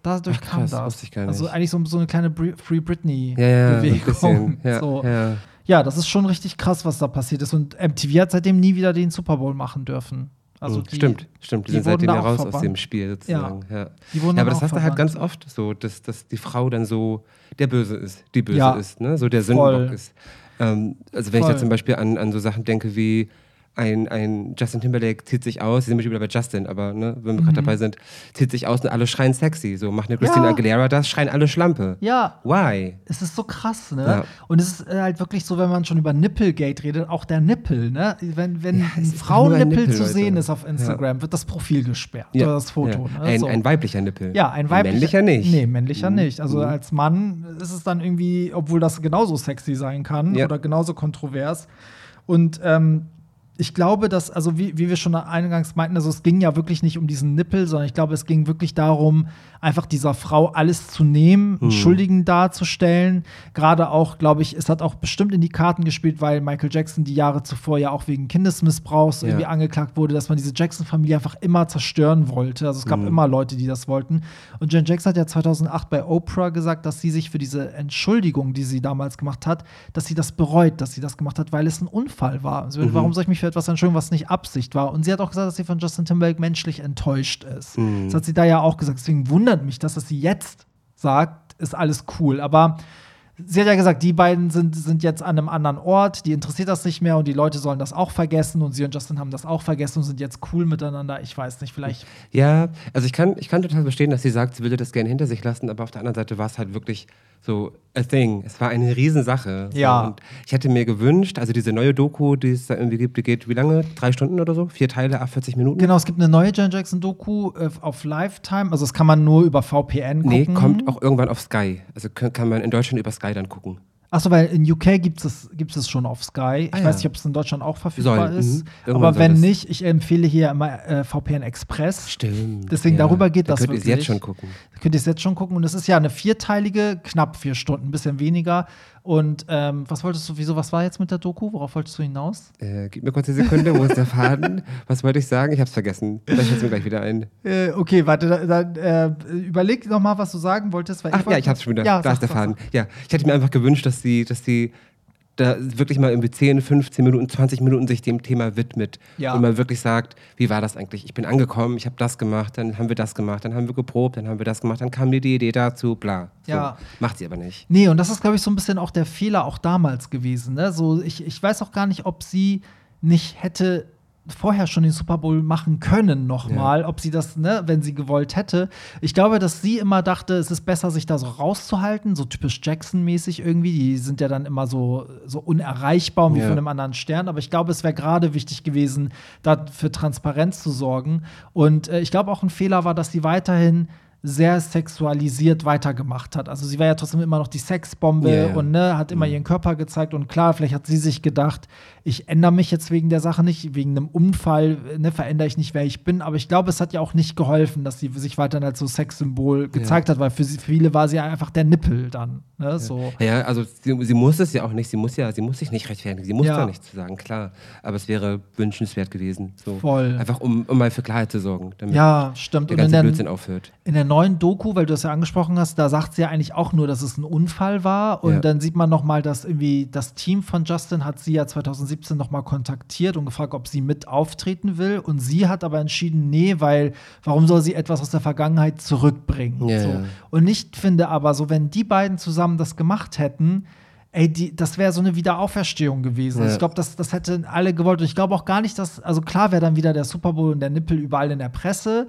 Dadurch Ach, kam krass, das. ich gar Also nicht. eigentlich so, so eine kleine Free Ja, ja, Britney-Bewegung. bisschen. Ja, so. ja. ja, das ist schon richtig krass, was da passiert ist. Und MTV hat seitdem nie wieder den Super Bowl machen dürfen. Also Mhm, die, stimmt, stimmt. Die, die sind seitdem ja raus aus verbannt. dem Spiel sozusagen. Ja. Ja, dann aber das hast du halt ganz oft so, dass, dass die Frau dann so der Böse ist, die Böse Ja. ist, ne? so der. Sündenbock ist. Ähm, also wenn ich Voll. da zum Beispiel an, an so Sachen denke wie ein, ein Justin Timberlake zieht sich aus, wir sind wieder bei Justin, aber ne, wenn wir Mhm. gerade dabei sind, zieht sich aus und alle schreien sexy. So macht eine Christina Ja. Aguilera das, schreien alle Schlampe. Ja, Why? es ist so krass, ne? Ja. Und es ist äh, halt wirklich so, wenn man schon über Nippelgate redet, auch der Nippel, ne? Wenn, wenn Ja, ein Frauennippel Nippel, zu sehen Leute. ist auf Instagram, wird das Profil gesperrt oder das Foto. Ne? Ein, So. ein weiblicher Nippel. Ja, ein weiblicher. Männlicher nicht. Nee, männlicher Mhm. nicht. Also Mhm. als Mann ist es dann irgendwie, obwohl das genauso sexy sein kann oder genauso kontrovers. Und ähm, ich glaube, dass, also wie, wie wir schon eingangs meinten, also es ging ja wirklich nicht um diesen Nippel, sondern ich glaube, es ging wirklich darum, einfach dieser Frau alles zu nehmen, einen Schuldigen darzustellen. Gerade auch, glaube ich, es hat auch bestimmt in die Karten gespielt, weil Michael Jackson die Jahre zuvor ja auch wegen Kindesmissbrauchs Ja. irgendwie angeklagt wurde, dass man diese Jackson-Familie einfach immer zerstören wollte. Also es gab immer Leute, die das wollten. Und Jen Jackson hat ja 2008 bei Oprah gesagt, dass sie sich für diese Entschuldigung, die sie damals gemacht hat, dass sie das bereut, dass sie das gemacht hat, weil es ein Unfall war. Sie, Warum soll ich mich etwas entschuldigen, was nicht Absicht war? Und sie hat auch gesagt, dass sie von Justin Timberlake menschlich enttäuscht ist. Das hat sie da ja auch gesagt. Deswegen wundert mich, dass das sie jetzt sagt, ist alles cool. Aber sie hat ja gesagt, die beiden sind, sind jetzt an einem anderen Ort, die interessiert das nicht mehr und die Leute sollen das auch vergessen und sie und Justin haben das auch vergessen und sind jetzt cool miteinander. Ich weiß nicht, vielleicht. Ja, also ich kann, ich kann total verstehen, dass sie sagt, sie würde das gerne hinter sich lassen, aber auf der anderen Seite war es halt wirklich so a thing. Es war eine Riesensache. Ja. Und ich hätte mir gewünscht, also diese neue Doku, die es da irgendwie gibt, die geht wie lange? Drei Stunden oder so? Vier Teile, ab 40 Minuten? Genau, es gibt eine neue Jan Jackson-Doku äh, auf Lifetime. Also, das kann man nur über VPN gucken. Nee, kommt auch irgendwann auf Sky. Also kann man in Deutschland über Sky dann gucken. Achso, weil in UK gibt es, gibt es schon auf Sky. Ich Ah, ja. weiß nicht, ob es in Deutschland auch verfügbar Soll, ist. mhm. Irgendwann Aber wenn nicht, ich empfehle hier immer äh, VPN Express. Stimmt. Deswegen darüber geht da das könnt ihr es wirklich. jetzt schon gucken. Da könnt ihr es jetzt schon gucken. Und es ist ja eine vierteilige, knapp vier Stunden, ein bisschen weniger. Und ähm, was wolltest du, wieso, was war jetzt mit der Doku? Worauf wolltest du hinaus? Äh, gib mir kurz eine Sekunde, wo ist der Faden? Was wollte ich sagen? Ich hab's vergessen. Vielleicht fällt mir gleich wieder ein. Äh, okay, warte, dann äh, überleg noch mal, was du sagen wolltest. Ach ja, wollte- ich hab's schon wieder. Ja, da ist der Faden. Ja, ich hätte mir einfach gewünscht, dass sie, dass sie da wirklich mal irgendwie 10, 15 Minuten, 20 Minuten sich dem Thema widmet. Ja. Und mal wirklich sagt, wie war das eigentlich? Ich bin angekommen, ich habe das gemacht, dann haben wir das gemacht, dann haben wir geprobt, dann haben wir das gemacht, dann kam mir die Idee dazu, bla. So. Ja. Macht sie aber nicht. Nee, und das ist, glaube ich, so ein bisschen auch der Fehler auch damals gewesen. Ne? So, ich, ich weiß auch gar nicht, ob sie nicht hätte vorher schon den Super Bowl machen können nochmal, ob sie das, ne, wenn sie gewollt hätte. Ich glaube, dass sie immer dachte, es ist besser, sich da so rauszuhalten, so typisch Jackson-mäßig irgendwie. Die sind ja dann immer so, so unerreichbar wie Ja. von einem anderen Stern. Aber ich glaube, es wäre gerade wichtig gewesen, da für Transparenz zu sorgen. Und äh, ich glaube auch ein Fehler war, dass sie weiterhin sehr sexualisiert weitergemacht hat. Also sie war ja trotzdem immer noch die Sexbombe ja. und ne, hat immer ihren Körper gezeigt und klar, vielleicht hat sie sich gedacht, ich ändere mich jetzt wegen der Sache nicht, wegen einem Unfall, ne, verändere ich nicht, wer ich bin. Aber ich glaube, es hat ja auch nicht geholfen, dass sie sich weiterhin als so Sexsymbol gezeigt hat, weil für, sie, für viele war sie einfach der Nippel dann. Ne, so. Ja, also sie, sie muss es ja auch nicht, sie muss ja, sie muss sich nicht rechtfertigen, sie muss Ja. da nichts zu sagen, klar. Aber es wäre wünschenswert gewesen. So. Voll. Einfach um, um mal für Klarheit zu sorgen, damit Ja, stimmt. der Und in ganze der, Blödsinn aufhört. In der neuen Doku, weil du es ja angesprochen hast, da sagt sie ja eigentlich auch nur, dass es ein Unfall war. Und Ja. dann sieht man noch mal, dass irgendwie das Team von Justin hat sie ja 2017 noch mal kontaktiert und gefragt, ob sie mit auftreten will. Und sie hat aber entschieden, nee, weil warum soll sie etwas aus der Vergangenheit zurückbringen? Ja, so. ja. Und ich finde aber so, wenn die beiden zusammen das gemacht hätten, ey, die, das wäre so eine Wiederauferstehung gewesen. Ja. Ich glaube, das, das hätten alle gewollt. Und ich glaube auch gar nicht, dass, also klar wäre dann wieder der Super Bowl und der Nippel überall in der Presse.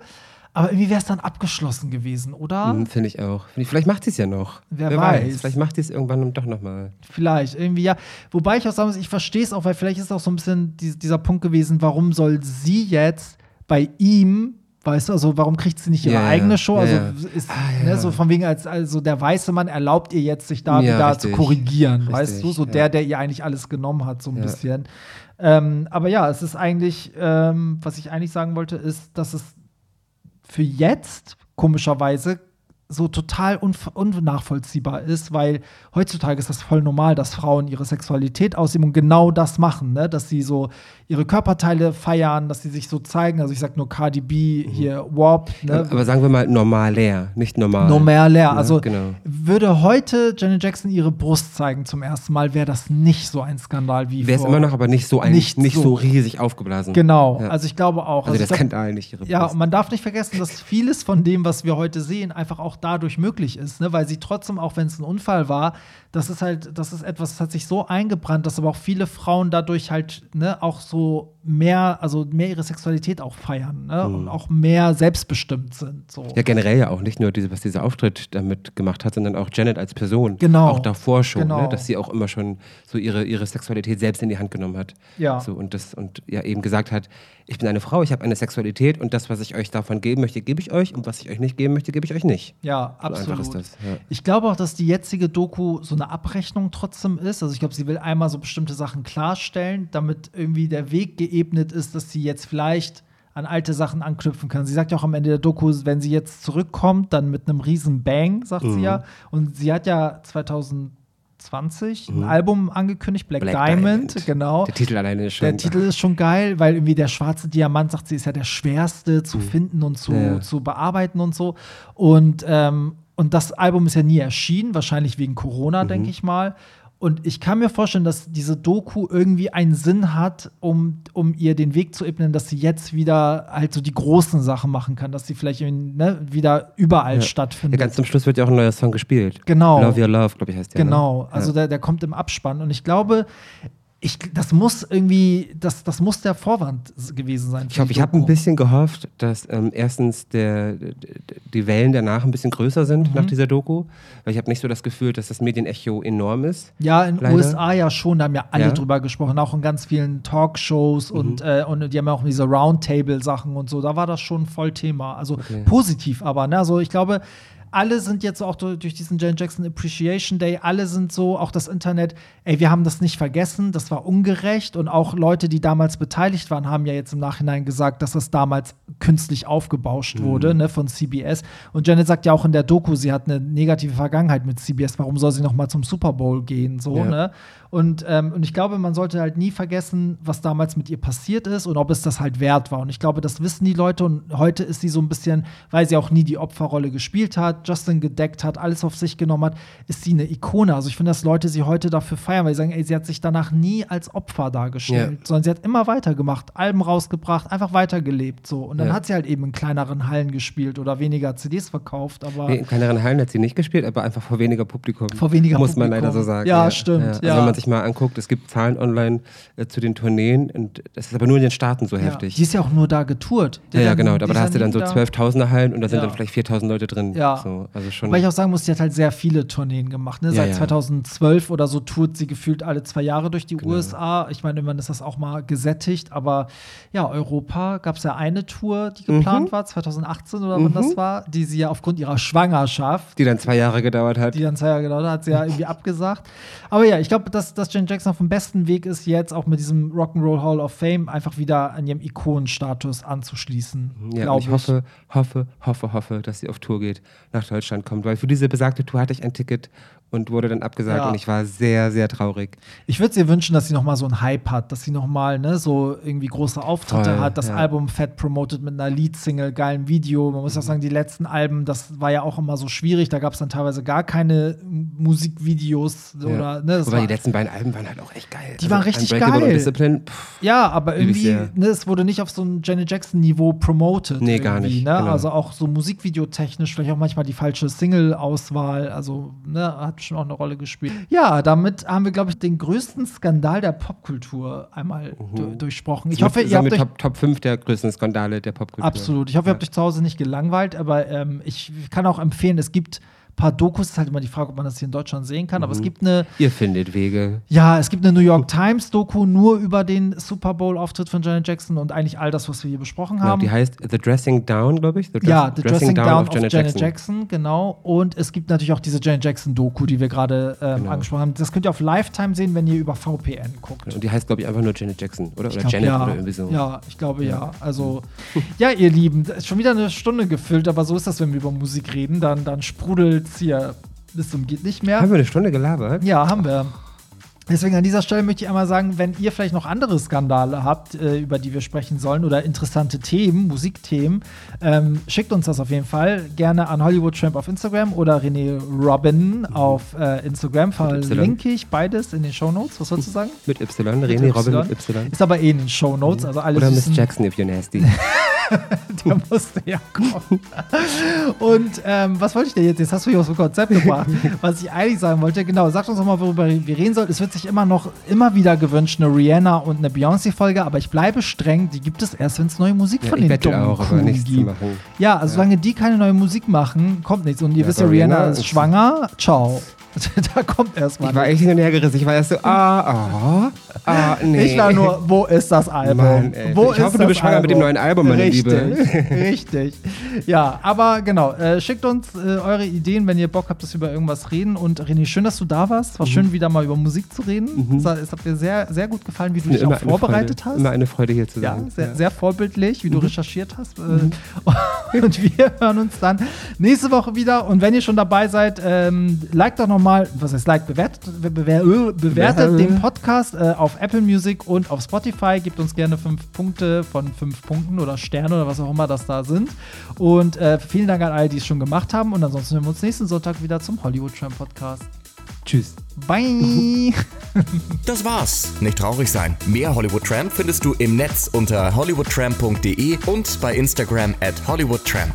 Aber irgendwie wäre es dann abgeschlossen gewesen, oder? Mhm, Finde ich auch. Find ich, vielleicht macht sie es ja noch. Wer weiß. Vielleicht macht sie es irgendwann doch nochmal. Vielleicht, irgendwie ja. Wobei ich auch sagen muss, ich verstehe es auch, weil vielleicht ist auch so ein bisschen die, dieser Punkt gewesen, warum soll sie jetzt bei ihm, weißt du, also warum kriegt sie nicht ihre Ja, eigene Show? Ja, Also ja. ist, Ah, ne, so von wegen, als also der weiße Mann erlaubt ihr jetzt, sich da wieder richtig. zu korrigieren, Richtig, weißt du? So der, der ihr eigentlich alles genommen hat, so ein bisschen. Ähm, aber ja, es ist eigentlich, ähm, was ich eigentlich sagen wollte, ist, dass es für jetzt komischerweise so total unnachvollziehbar ist, weil heutzutage ist das voll normal, dass Frauen ihre Sexualität ausleben und genau das machen, ne? dass sie so ihre Körperteile feiern, dass sie sich so zeigen. Also ich sag nur Cardi B, hier Warp, ne? Aber sagen wir mal normaler, nicht normal. Normal leer. Ja, Also genau. würde heute Janet Jackson ihre Brust zeigen zum ersten Mal, wäre das nicht so ein Skandal wie Wäre es immer noch, aber nicht so, ein, Nicht nicht, so. so. riesig aufgeblasen. Genau. Ja. Also ich glaube auch. Also, ich der Skandal nicht ihre Ja, Brust. und man darf nicht vergessen, dass vieles von dem, was wir heute sehen, einfach auch dadurch möglich ist, ne? weil sie trotzdem, auch wenn es ein Unfall war, das ist halt, das ist etwas, das hat sich so eingebrannt, dass aber auch viele Frauen dadurch halt ne, auch so mehr, also mehr ihre Sexualität auch feiern ne? und auch mehr selbstbestimmt sind. So. Ja, generell ja auch nicht nur diese, was dieser Auftritt damit gemacht hat, sondern auch Janet als Person. Genau. Auch davor schon, Genau. ne, dass sie auch immer schon so ihre, ihre Sexualität selbst in die Hand genommen hat. Ja. So, und, das, und ja eben gesagt hat, ich bin eine Frau, ich habe eine Sexualität und das, was ich euch davon geben möchte, gebe ich euch und was ich euch nicht geben möchte, gebe ich euch nicht. Ja, So einfach absolut. ist das. Ja. Ich glaube auch, dass die jetzige Doku so eine Abrechnung trotzdem ist. Also ich glaube, sie will einmal so bestimmte Sachen klarstellen, damit irgendwie der Weg geebnet ist, dass sie jetzt vielleicht an alte Sachen anknüpfen kann. Sie sagt ja auch am Ende der Doku, wenn sie jetzt zurückkommt, dann mit einem riesen Bang, sagt sie Mhm. ja. Und sie hat ja 2020 ein Album angekündigt, Black, Black Diamond, Diamond. genau. Der Titel alleine ist schon. Der Titel ist schon geil, weil irgendwie der schwarze Diamant, sagt sie, ist ja der schwerste zu finden und zu, Mhm. Ja. zu bearbeiten und so. Und, ähm, und das Album ist ja nie erschienen, wahrscheinlich wegen Corona, Mhm. denke ich mal. Und ich kann mir vorstellen, dass diese Doku irgendwie einen Sinn hat, um, um ihr den Weg zu ebnen, dass sie jetzt wieder halt so die großen Sachen machen kann, dass sie vielleicht ne, wieder überall Ja. stattfindet. Ja, ganz zum Schluss wird ja auch ein neuer Song gespielt. Genau. Love Your Love, glaube ich, heißt der. Genau, Ne? also ja. der, der kommt im Abspann und ich glaube, ich, das muss irgendwie, das, das muss der Vorwand gewesen sein. Ich hoffe, ich habe ein bisschen gehofft, dass ähm, erstens der, die Wellen danach ein bisschen größer sind Mhm. nach dieser Doku, weil ich habe nicht so das Gefühl, dass das Medienecho enorm ist. Ja, in den. USA ja schon, da haben ja alle Ja. Mhm. drüber gesprochen, auch in ganz vielen Talkshows und, äh, und die haben ja auch diese Roundtable-Sachen und so, da war das schon voll Thema. Also Okay. positiv aber, ne? Also ich glaube, alle sind jetzt auch durch, diesen Jan Jackson Appreciation Day, alle sind so, auch das Internet, ey, wir haben das nicht vergessen, das war ungerecht und auch Leute, die damals beteiligt waren, haben ja jetzt im Nachhinein gesagt, dass das damals künstlich aufgebauscht wurde, ne, von CBS. Und Janet sagt ja auch in der Doku, sie hat eine negative Vergangenheit mit CBS, warum soll sie noch mal zum Super Bowl gehen, so, Ja. ne? Und, ähm, und ich glaube, man sollte halt nie vergessen, was damals mit ihr passiert ist und ob es das halt wert war. Und ich glaube, das wissen die Leute. Und heute ist sie so ein bisschen, weil sie auch nie die Opferrolle gespielt hat, Justin gedeckt hat, alles auf sich genommen hat, ist sie eine Ikone. Also ich finde, dass Leute sie heute dafür feiern, weil sie sagen, ey, sie hat sich danach nie als Opfer dargestellt, Ja. sondern sie hat immer weitergemacht, Alben rausgebracht, einfach weitergelebt. So. Und dann Ja. hat sie halt eben in kleineren Hallen gespielt oder weniger CDs verkauft. Aber Nee, in kleineren Hallen hat sie nicht gespielt, aber einfach vor weniger Publikum. Vor weniger Muss man Publikum. leider so sagen. Ja, stimmt, Also ja. wenn man sich mal anguckt, es gibt Zahlen online äh, zu den Tourneen und das ist aber nur in den Staaten so ja, heftig. die ist ja auch nur da getourt. Die ja, ja, genau. Aber da ja hast du dann so da- 12.000er Hallen und da sind Ja. dann vielleicht 4.000 Leute drin. Ja. So, also schon. Weil ich auch sagen muss, sie hat halt sehr viele Tourneen gemacht. Ne? Ja, Seit ja. 2012 oder so tourt sie gefühlt alle zwei Jahre durch die Genau. USA. Ich meine, irgendwann ist das auch mal gesättigt. Aber ja, Europa gab es ja eine Tour, die geplant Mhm. war, 2018 oder wann das war, die sie ja aufgrund ihrer Schwangerschaft die dann zwei Jahre gedauert hat. die dann zwei Jahre gedauert hat, hat sie ja irgendwie abgesagt. Aber ja, ich glaube, dass, dass Jen Jackson auf dem besten Weg ist, jetzt auch mit diesem Rock'n'Roll Hall of Fame einfach wieder an ihrem Ikonenstatus anzuschließen. Ja, glaub ich hoffe, hoffe, hoffe, hoffe, dass sie auf Tour geht, nach Deutschland kommt. Weil für diese besagte Tour hatte ich ein Ticket und wurde dann abgesagt Ja. und ich war sehr, sehr traurig. Ich würde ihr wünschen, dass sie noch mal so einen Hype hat, dass sie noch mal ne, so irgendwie große Auftritte Voll, hat, das ja. Album fett promotet mit einer Lead-Single, geilem Video. Man muss Mhm. auch sagen, die letzten Alben, das war ja auch immer so schwierig. Da gab es dann teilweise gar keine Musikvideos oder ne, war, die letzten beiden Alben waren halt auch echt geil. Also Die waren richtig geil. Discipline, pff, Ja, aber irgendwie, ne, es wurde nicht auf so ein Janet Jackson-Niveau promoted. Nee, gar nicht, Ne? genau. Also auch so musikvideotechnisch, vielleicht auch manchmal die falsche Single-Auswahl. Also, ne, hat schon auch eine Rolle gespielt. Ja, damit haben wir, glaube ich, den größten Skandal der Popkultur einmal du- durchsprochen. Ich hoffe, ihr habt euch. Top, Top 5 der größten Skandale der Popkultur. Absolut. Ich hoffe, ihr habt euch zu Hause nicht gelangweilt, aber ähm, ich kann auch empfehlen, es gibt paar Dokus, ist halt immer die Frage, ob man das hier in Deutschland sehen kann, Mhm. aber es gibt eine Ihr findet Wege. Ja, es gibt eine New York Times Doku nur über den Super Bowl Auftritt von Janet Jackson und eigentlich all das, was wir hier besprochen Ja, haben. die heißt The Dressing Down, glaube ich. The Dress- ja, The Dressing, Down, of Janet, Jackson. genau. Und es gibt natürlich auch diese Janet Jackson Doku, die wir gerade ähm, Genau. angesprochen haben. Das könnt ihr auf Lifetime sehen, wenn ihr über VPN guckt. Und die heißt, glaube ich, einfach nur Janet Jackson, oder? Oder glaub, Janet ja. oder irgendwie so. Ja, ich glaube ja. Also, ja, ihr Lieben, ist schon wieder eine Stunde gefüllt, aber so ist das, wenn wir über Musik reden. Dann, dann sprudelt es hier bis zum geht nicht mehr. Haben wir eine Stunde gelabert? Ja, haben wir. Deswegen an dieser Stelle möchte ich einmal sagen, wenn ihr vielleicht noch andere Skandale habt, äh, über die wir sprechen sollen oder interessante Themen, Musikthemen, ähm, schickt uns das auf jeden Fall gerne an Hollywood Tramp auf Instagram oder René Robin auf äh, Instagram. Verlinke ich beides in den Shownotes. Was sollst du sagen? Mit Y, René Robin mit Y. Ist aber eh in den Shownotes, also alle Oder Miss Jackson, if you're nasty. der musste ja kommen. Und ähm, was wollte ich denn jetzt? Jetzt hast du hier aus dem Konzept gebracht. Was ich eigentlich sagen wollte, genau, sagt uns doch mal, worüber wir reden sollen. Es wird sich immer noch, immer wieder gewünscht, eine Rihanna und eine Beyoncé-Folge, aber ich bleibe streng, die gibt es erst, wenn es neue Musik Ja, von den dummen auch, zu gibt. Ja, also solange die keine neue Musik machen, kommt nichts. Und ihr Ja, wisst ja, Rihanna ist- schwanger. Ciao. da kommt erstmal. Ich war echt hin und her gerissen. Ich war erst so, ah, ah, ah, nee. Ich war nur, wo ist das Album? Mann, wo ich ist hoffe, du bist schwanger mit dem neuen Album, meine richtig, Liebe. Richtig. Ja, aber genau. Äh, schickt uns äh, eure Ideen, wenn ihr Bock habt, dass wir über irgendwas reden. Und René, schön, dass du da warst. War Mhm. schön, wieder mal über Musik zu reden. Es, hat, es hat mir sehr, sehr gut gefallen, wie du dich Immer auch vorbereitet Freude, hast. Immer eine Freude hier zu Ja, sein. sehr, sehr vorbildlich, wie du recherchiert hast. Äh, Und wir hören uns dann nächste Woche wieder. Und wenn ihr schon dabei seid, ähm, liked doch nochmal, was heißt like, bewertet, bewer, äh, bewertet Bewer- den Podcast äh, auf Apple Music und auf Spotify. Gebt uns gerne fünf Punkte von fünf Punkten oder Sterne oder was auch immer das da sind. Und äh, vielen Dank an alle, die es schon gemacht haben. Und ansonsten hören wir uns nächsten Sonntag wieder zum Hollywood Tram Podcast. Tschüss. Bye! Das war's. Nicht traurig sein. Mehr Hollywood Tramp findest du im Netz unter hollywoodtramp.de und bei Instagram at hollywoodtramp.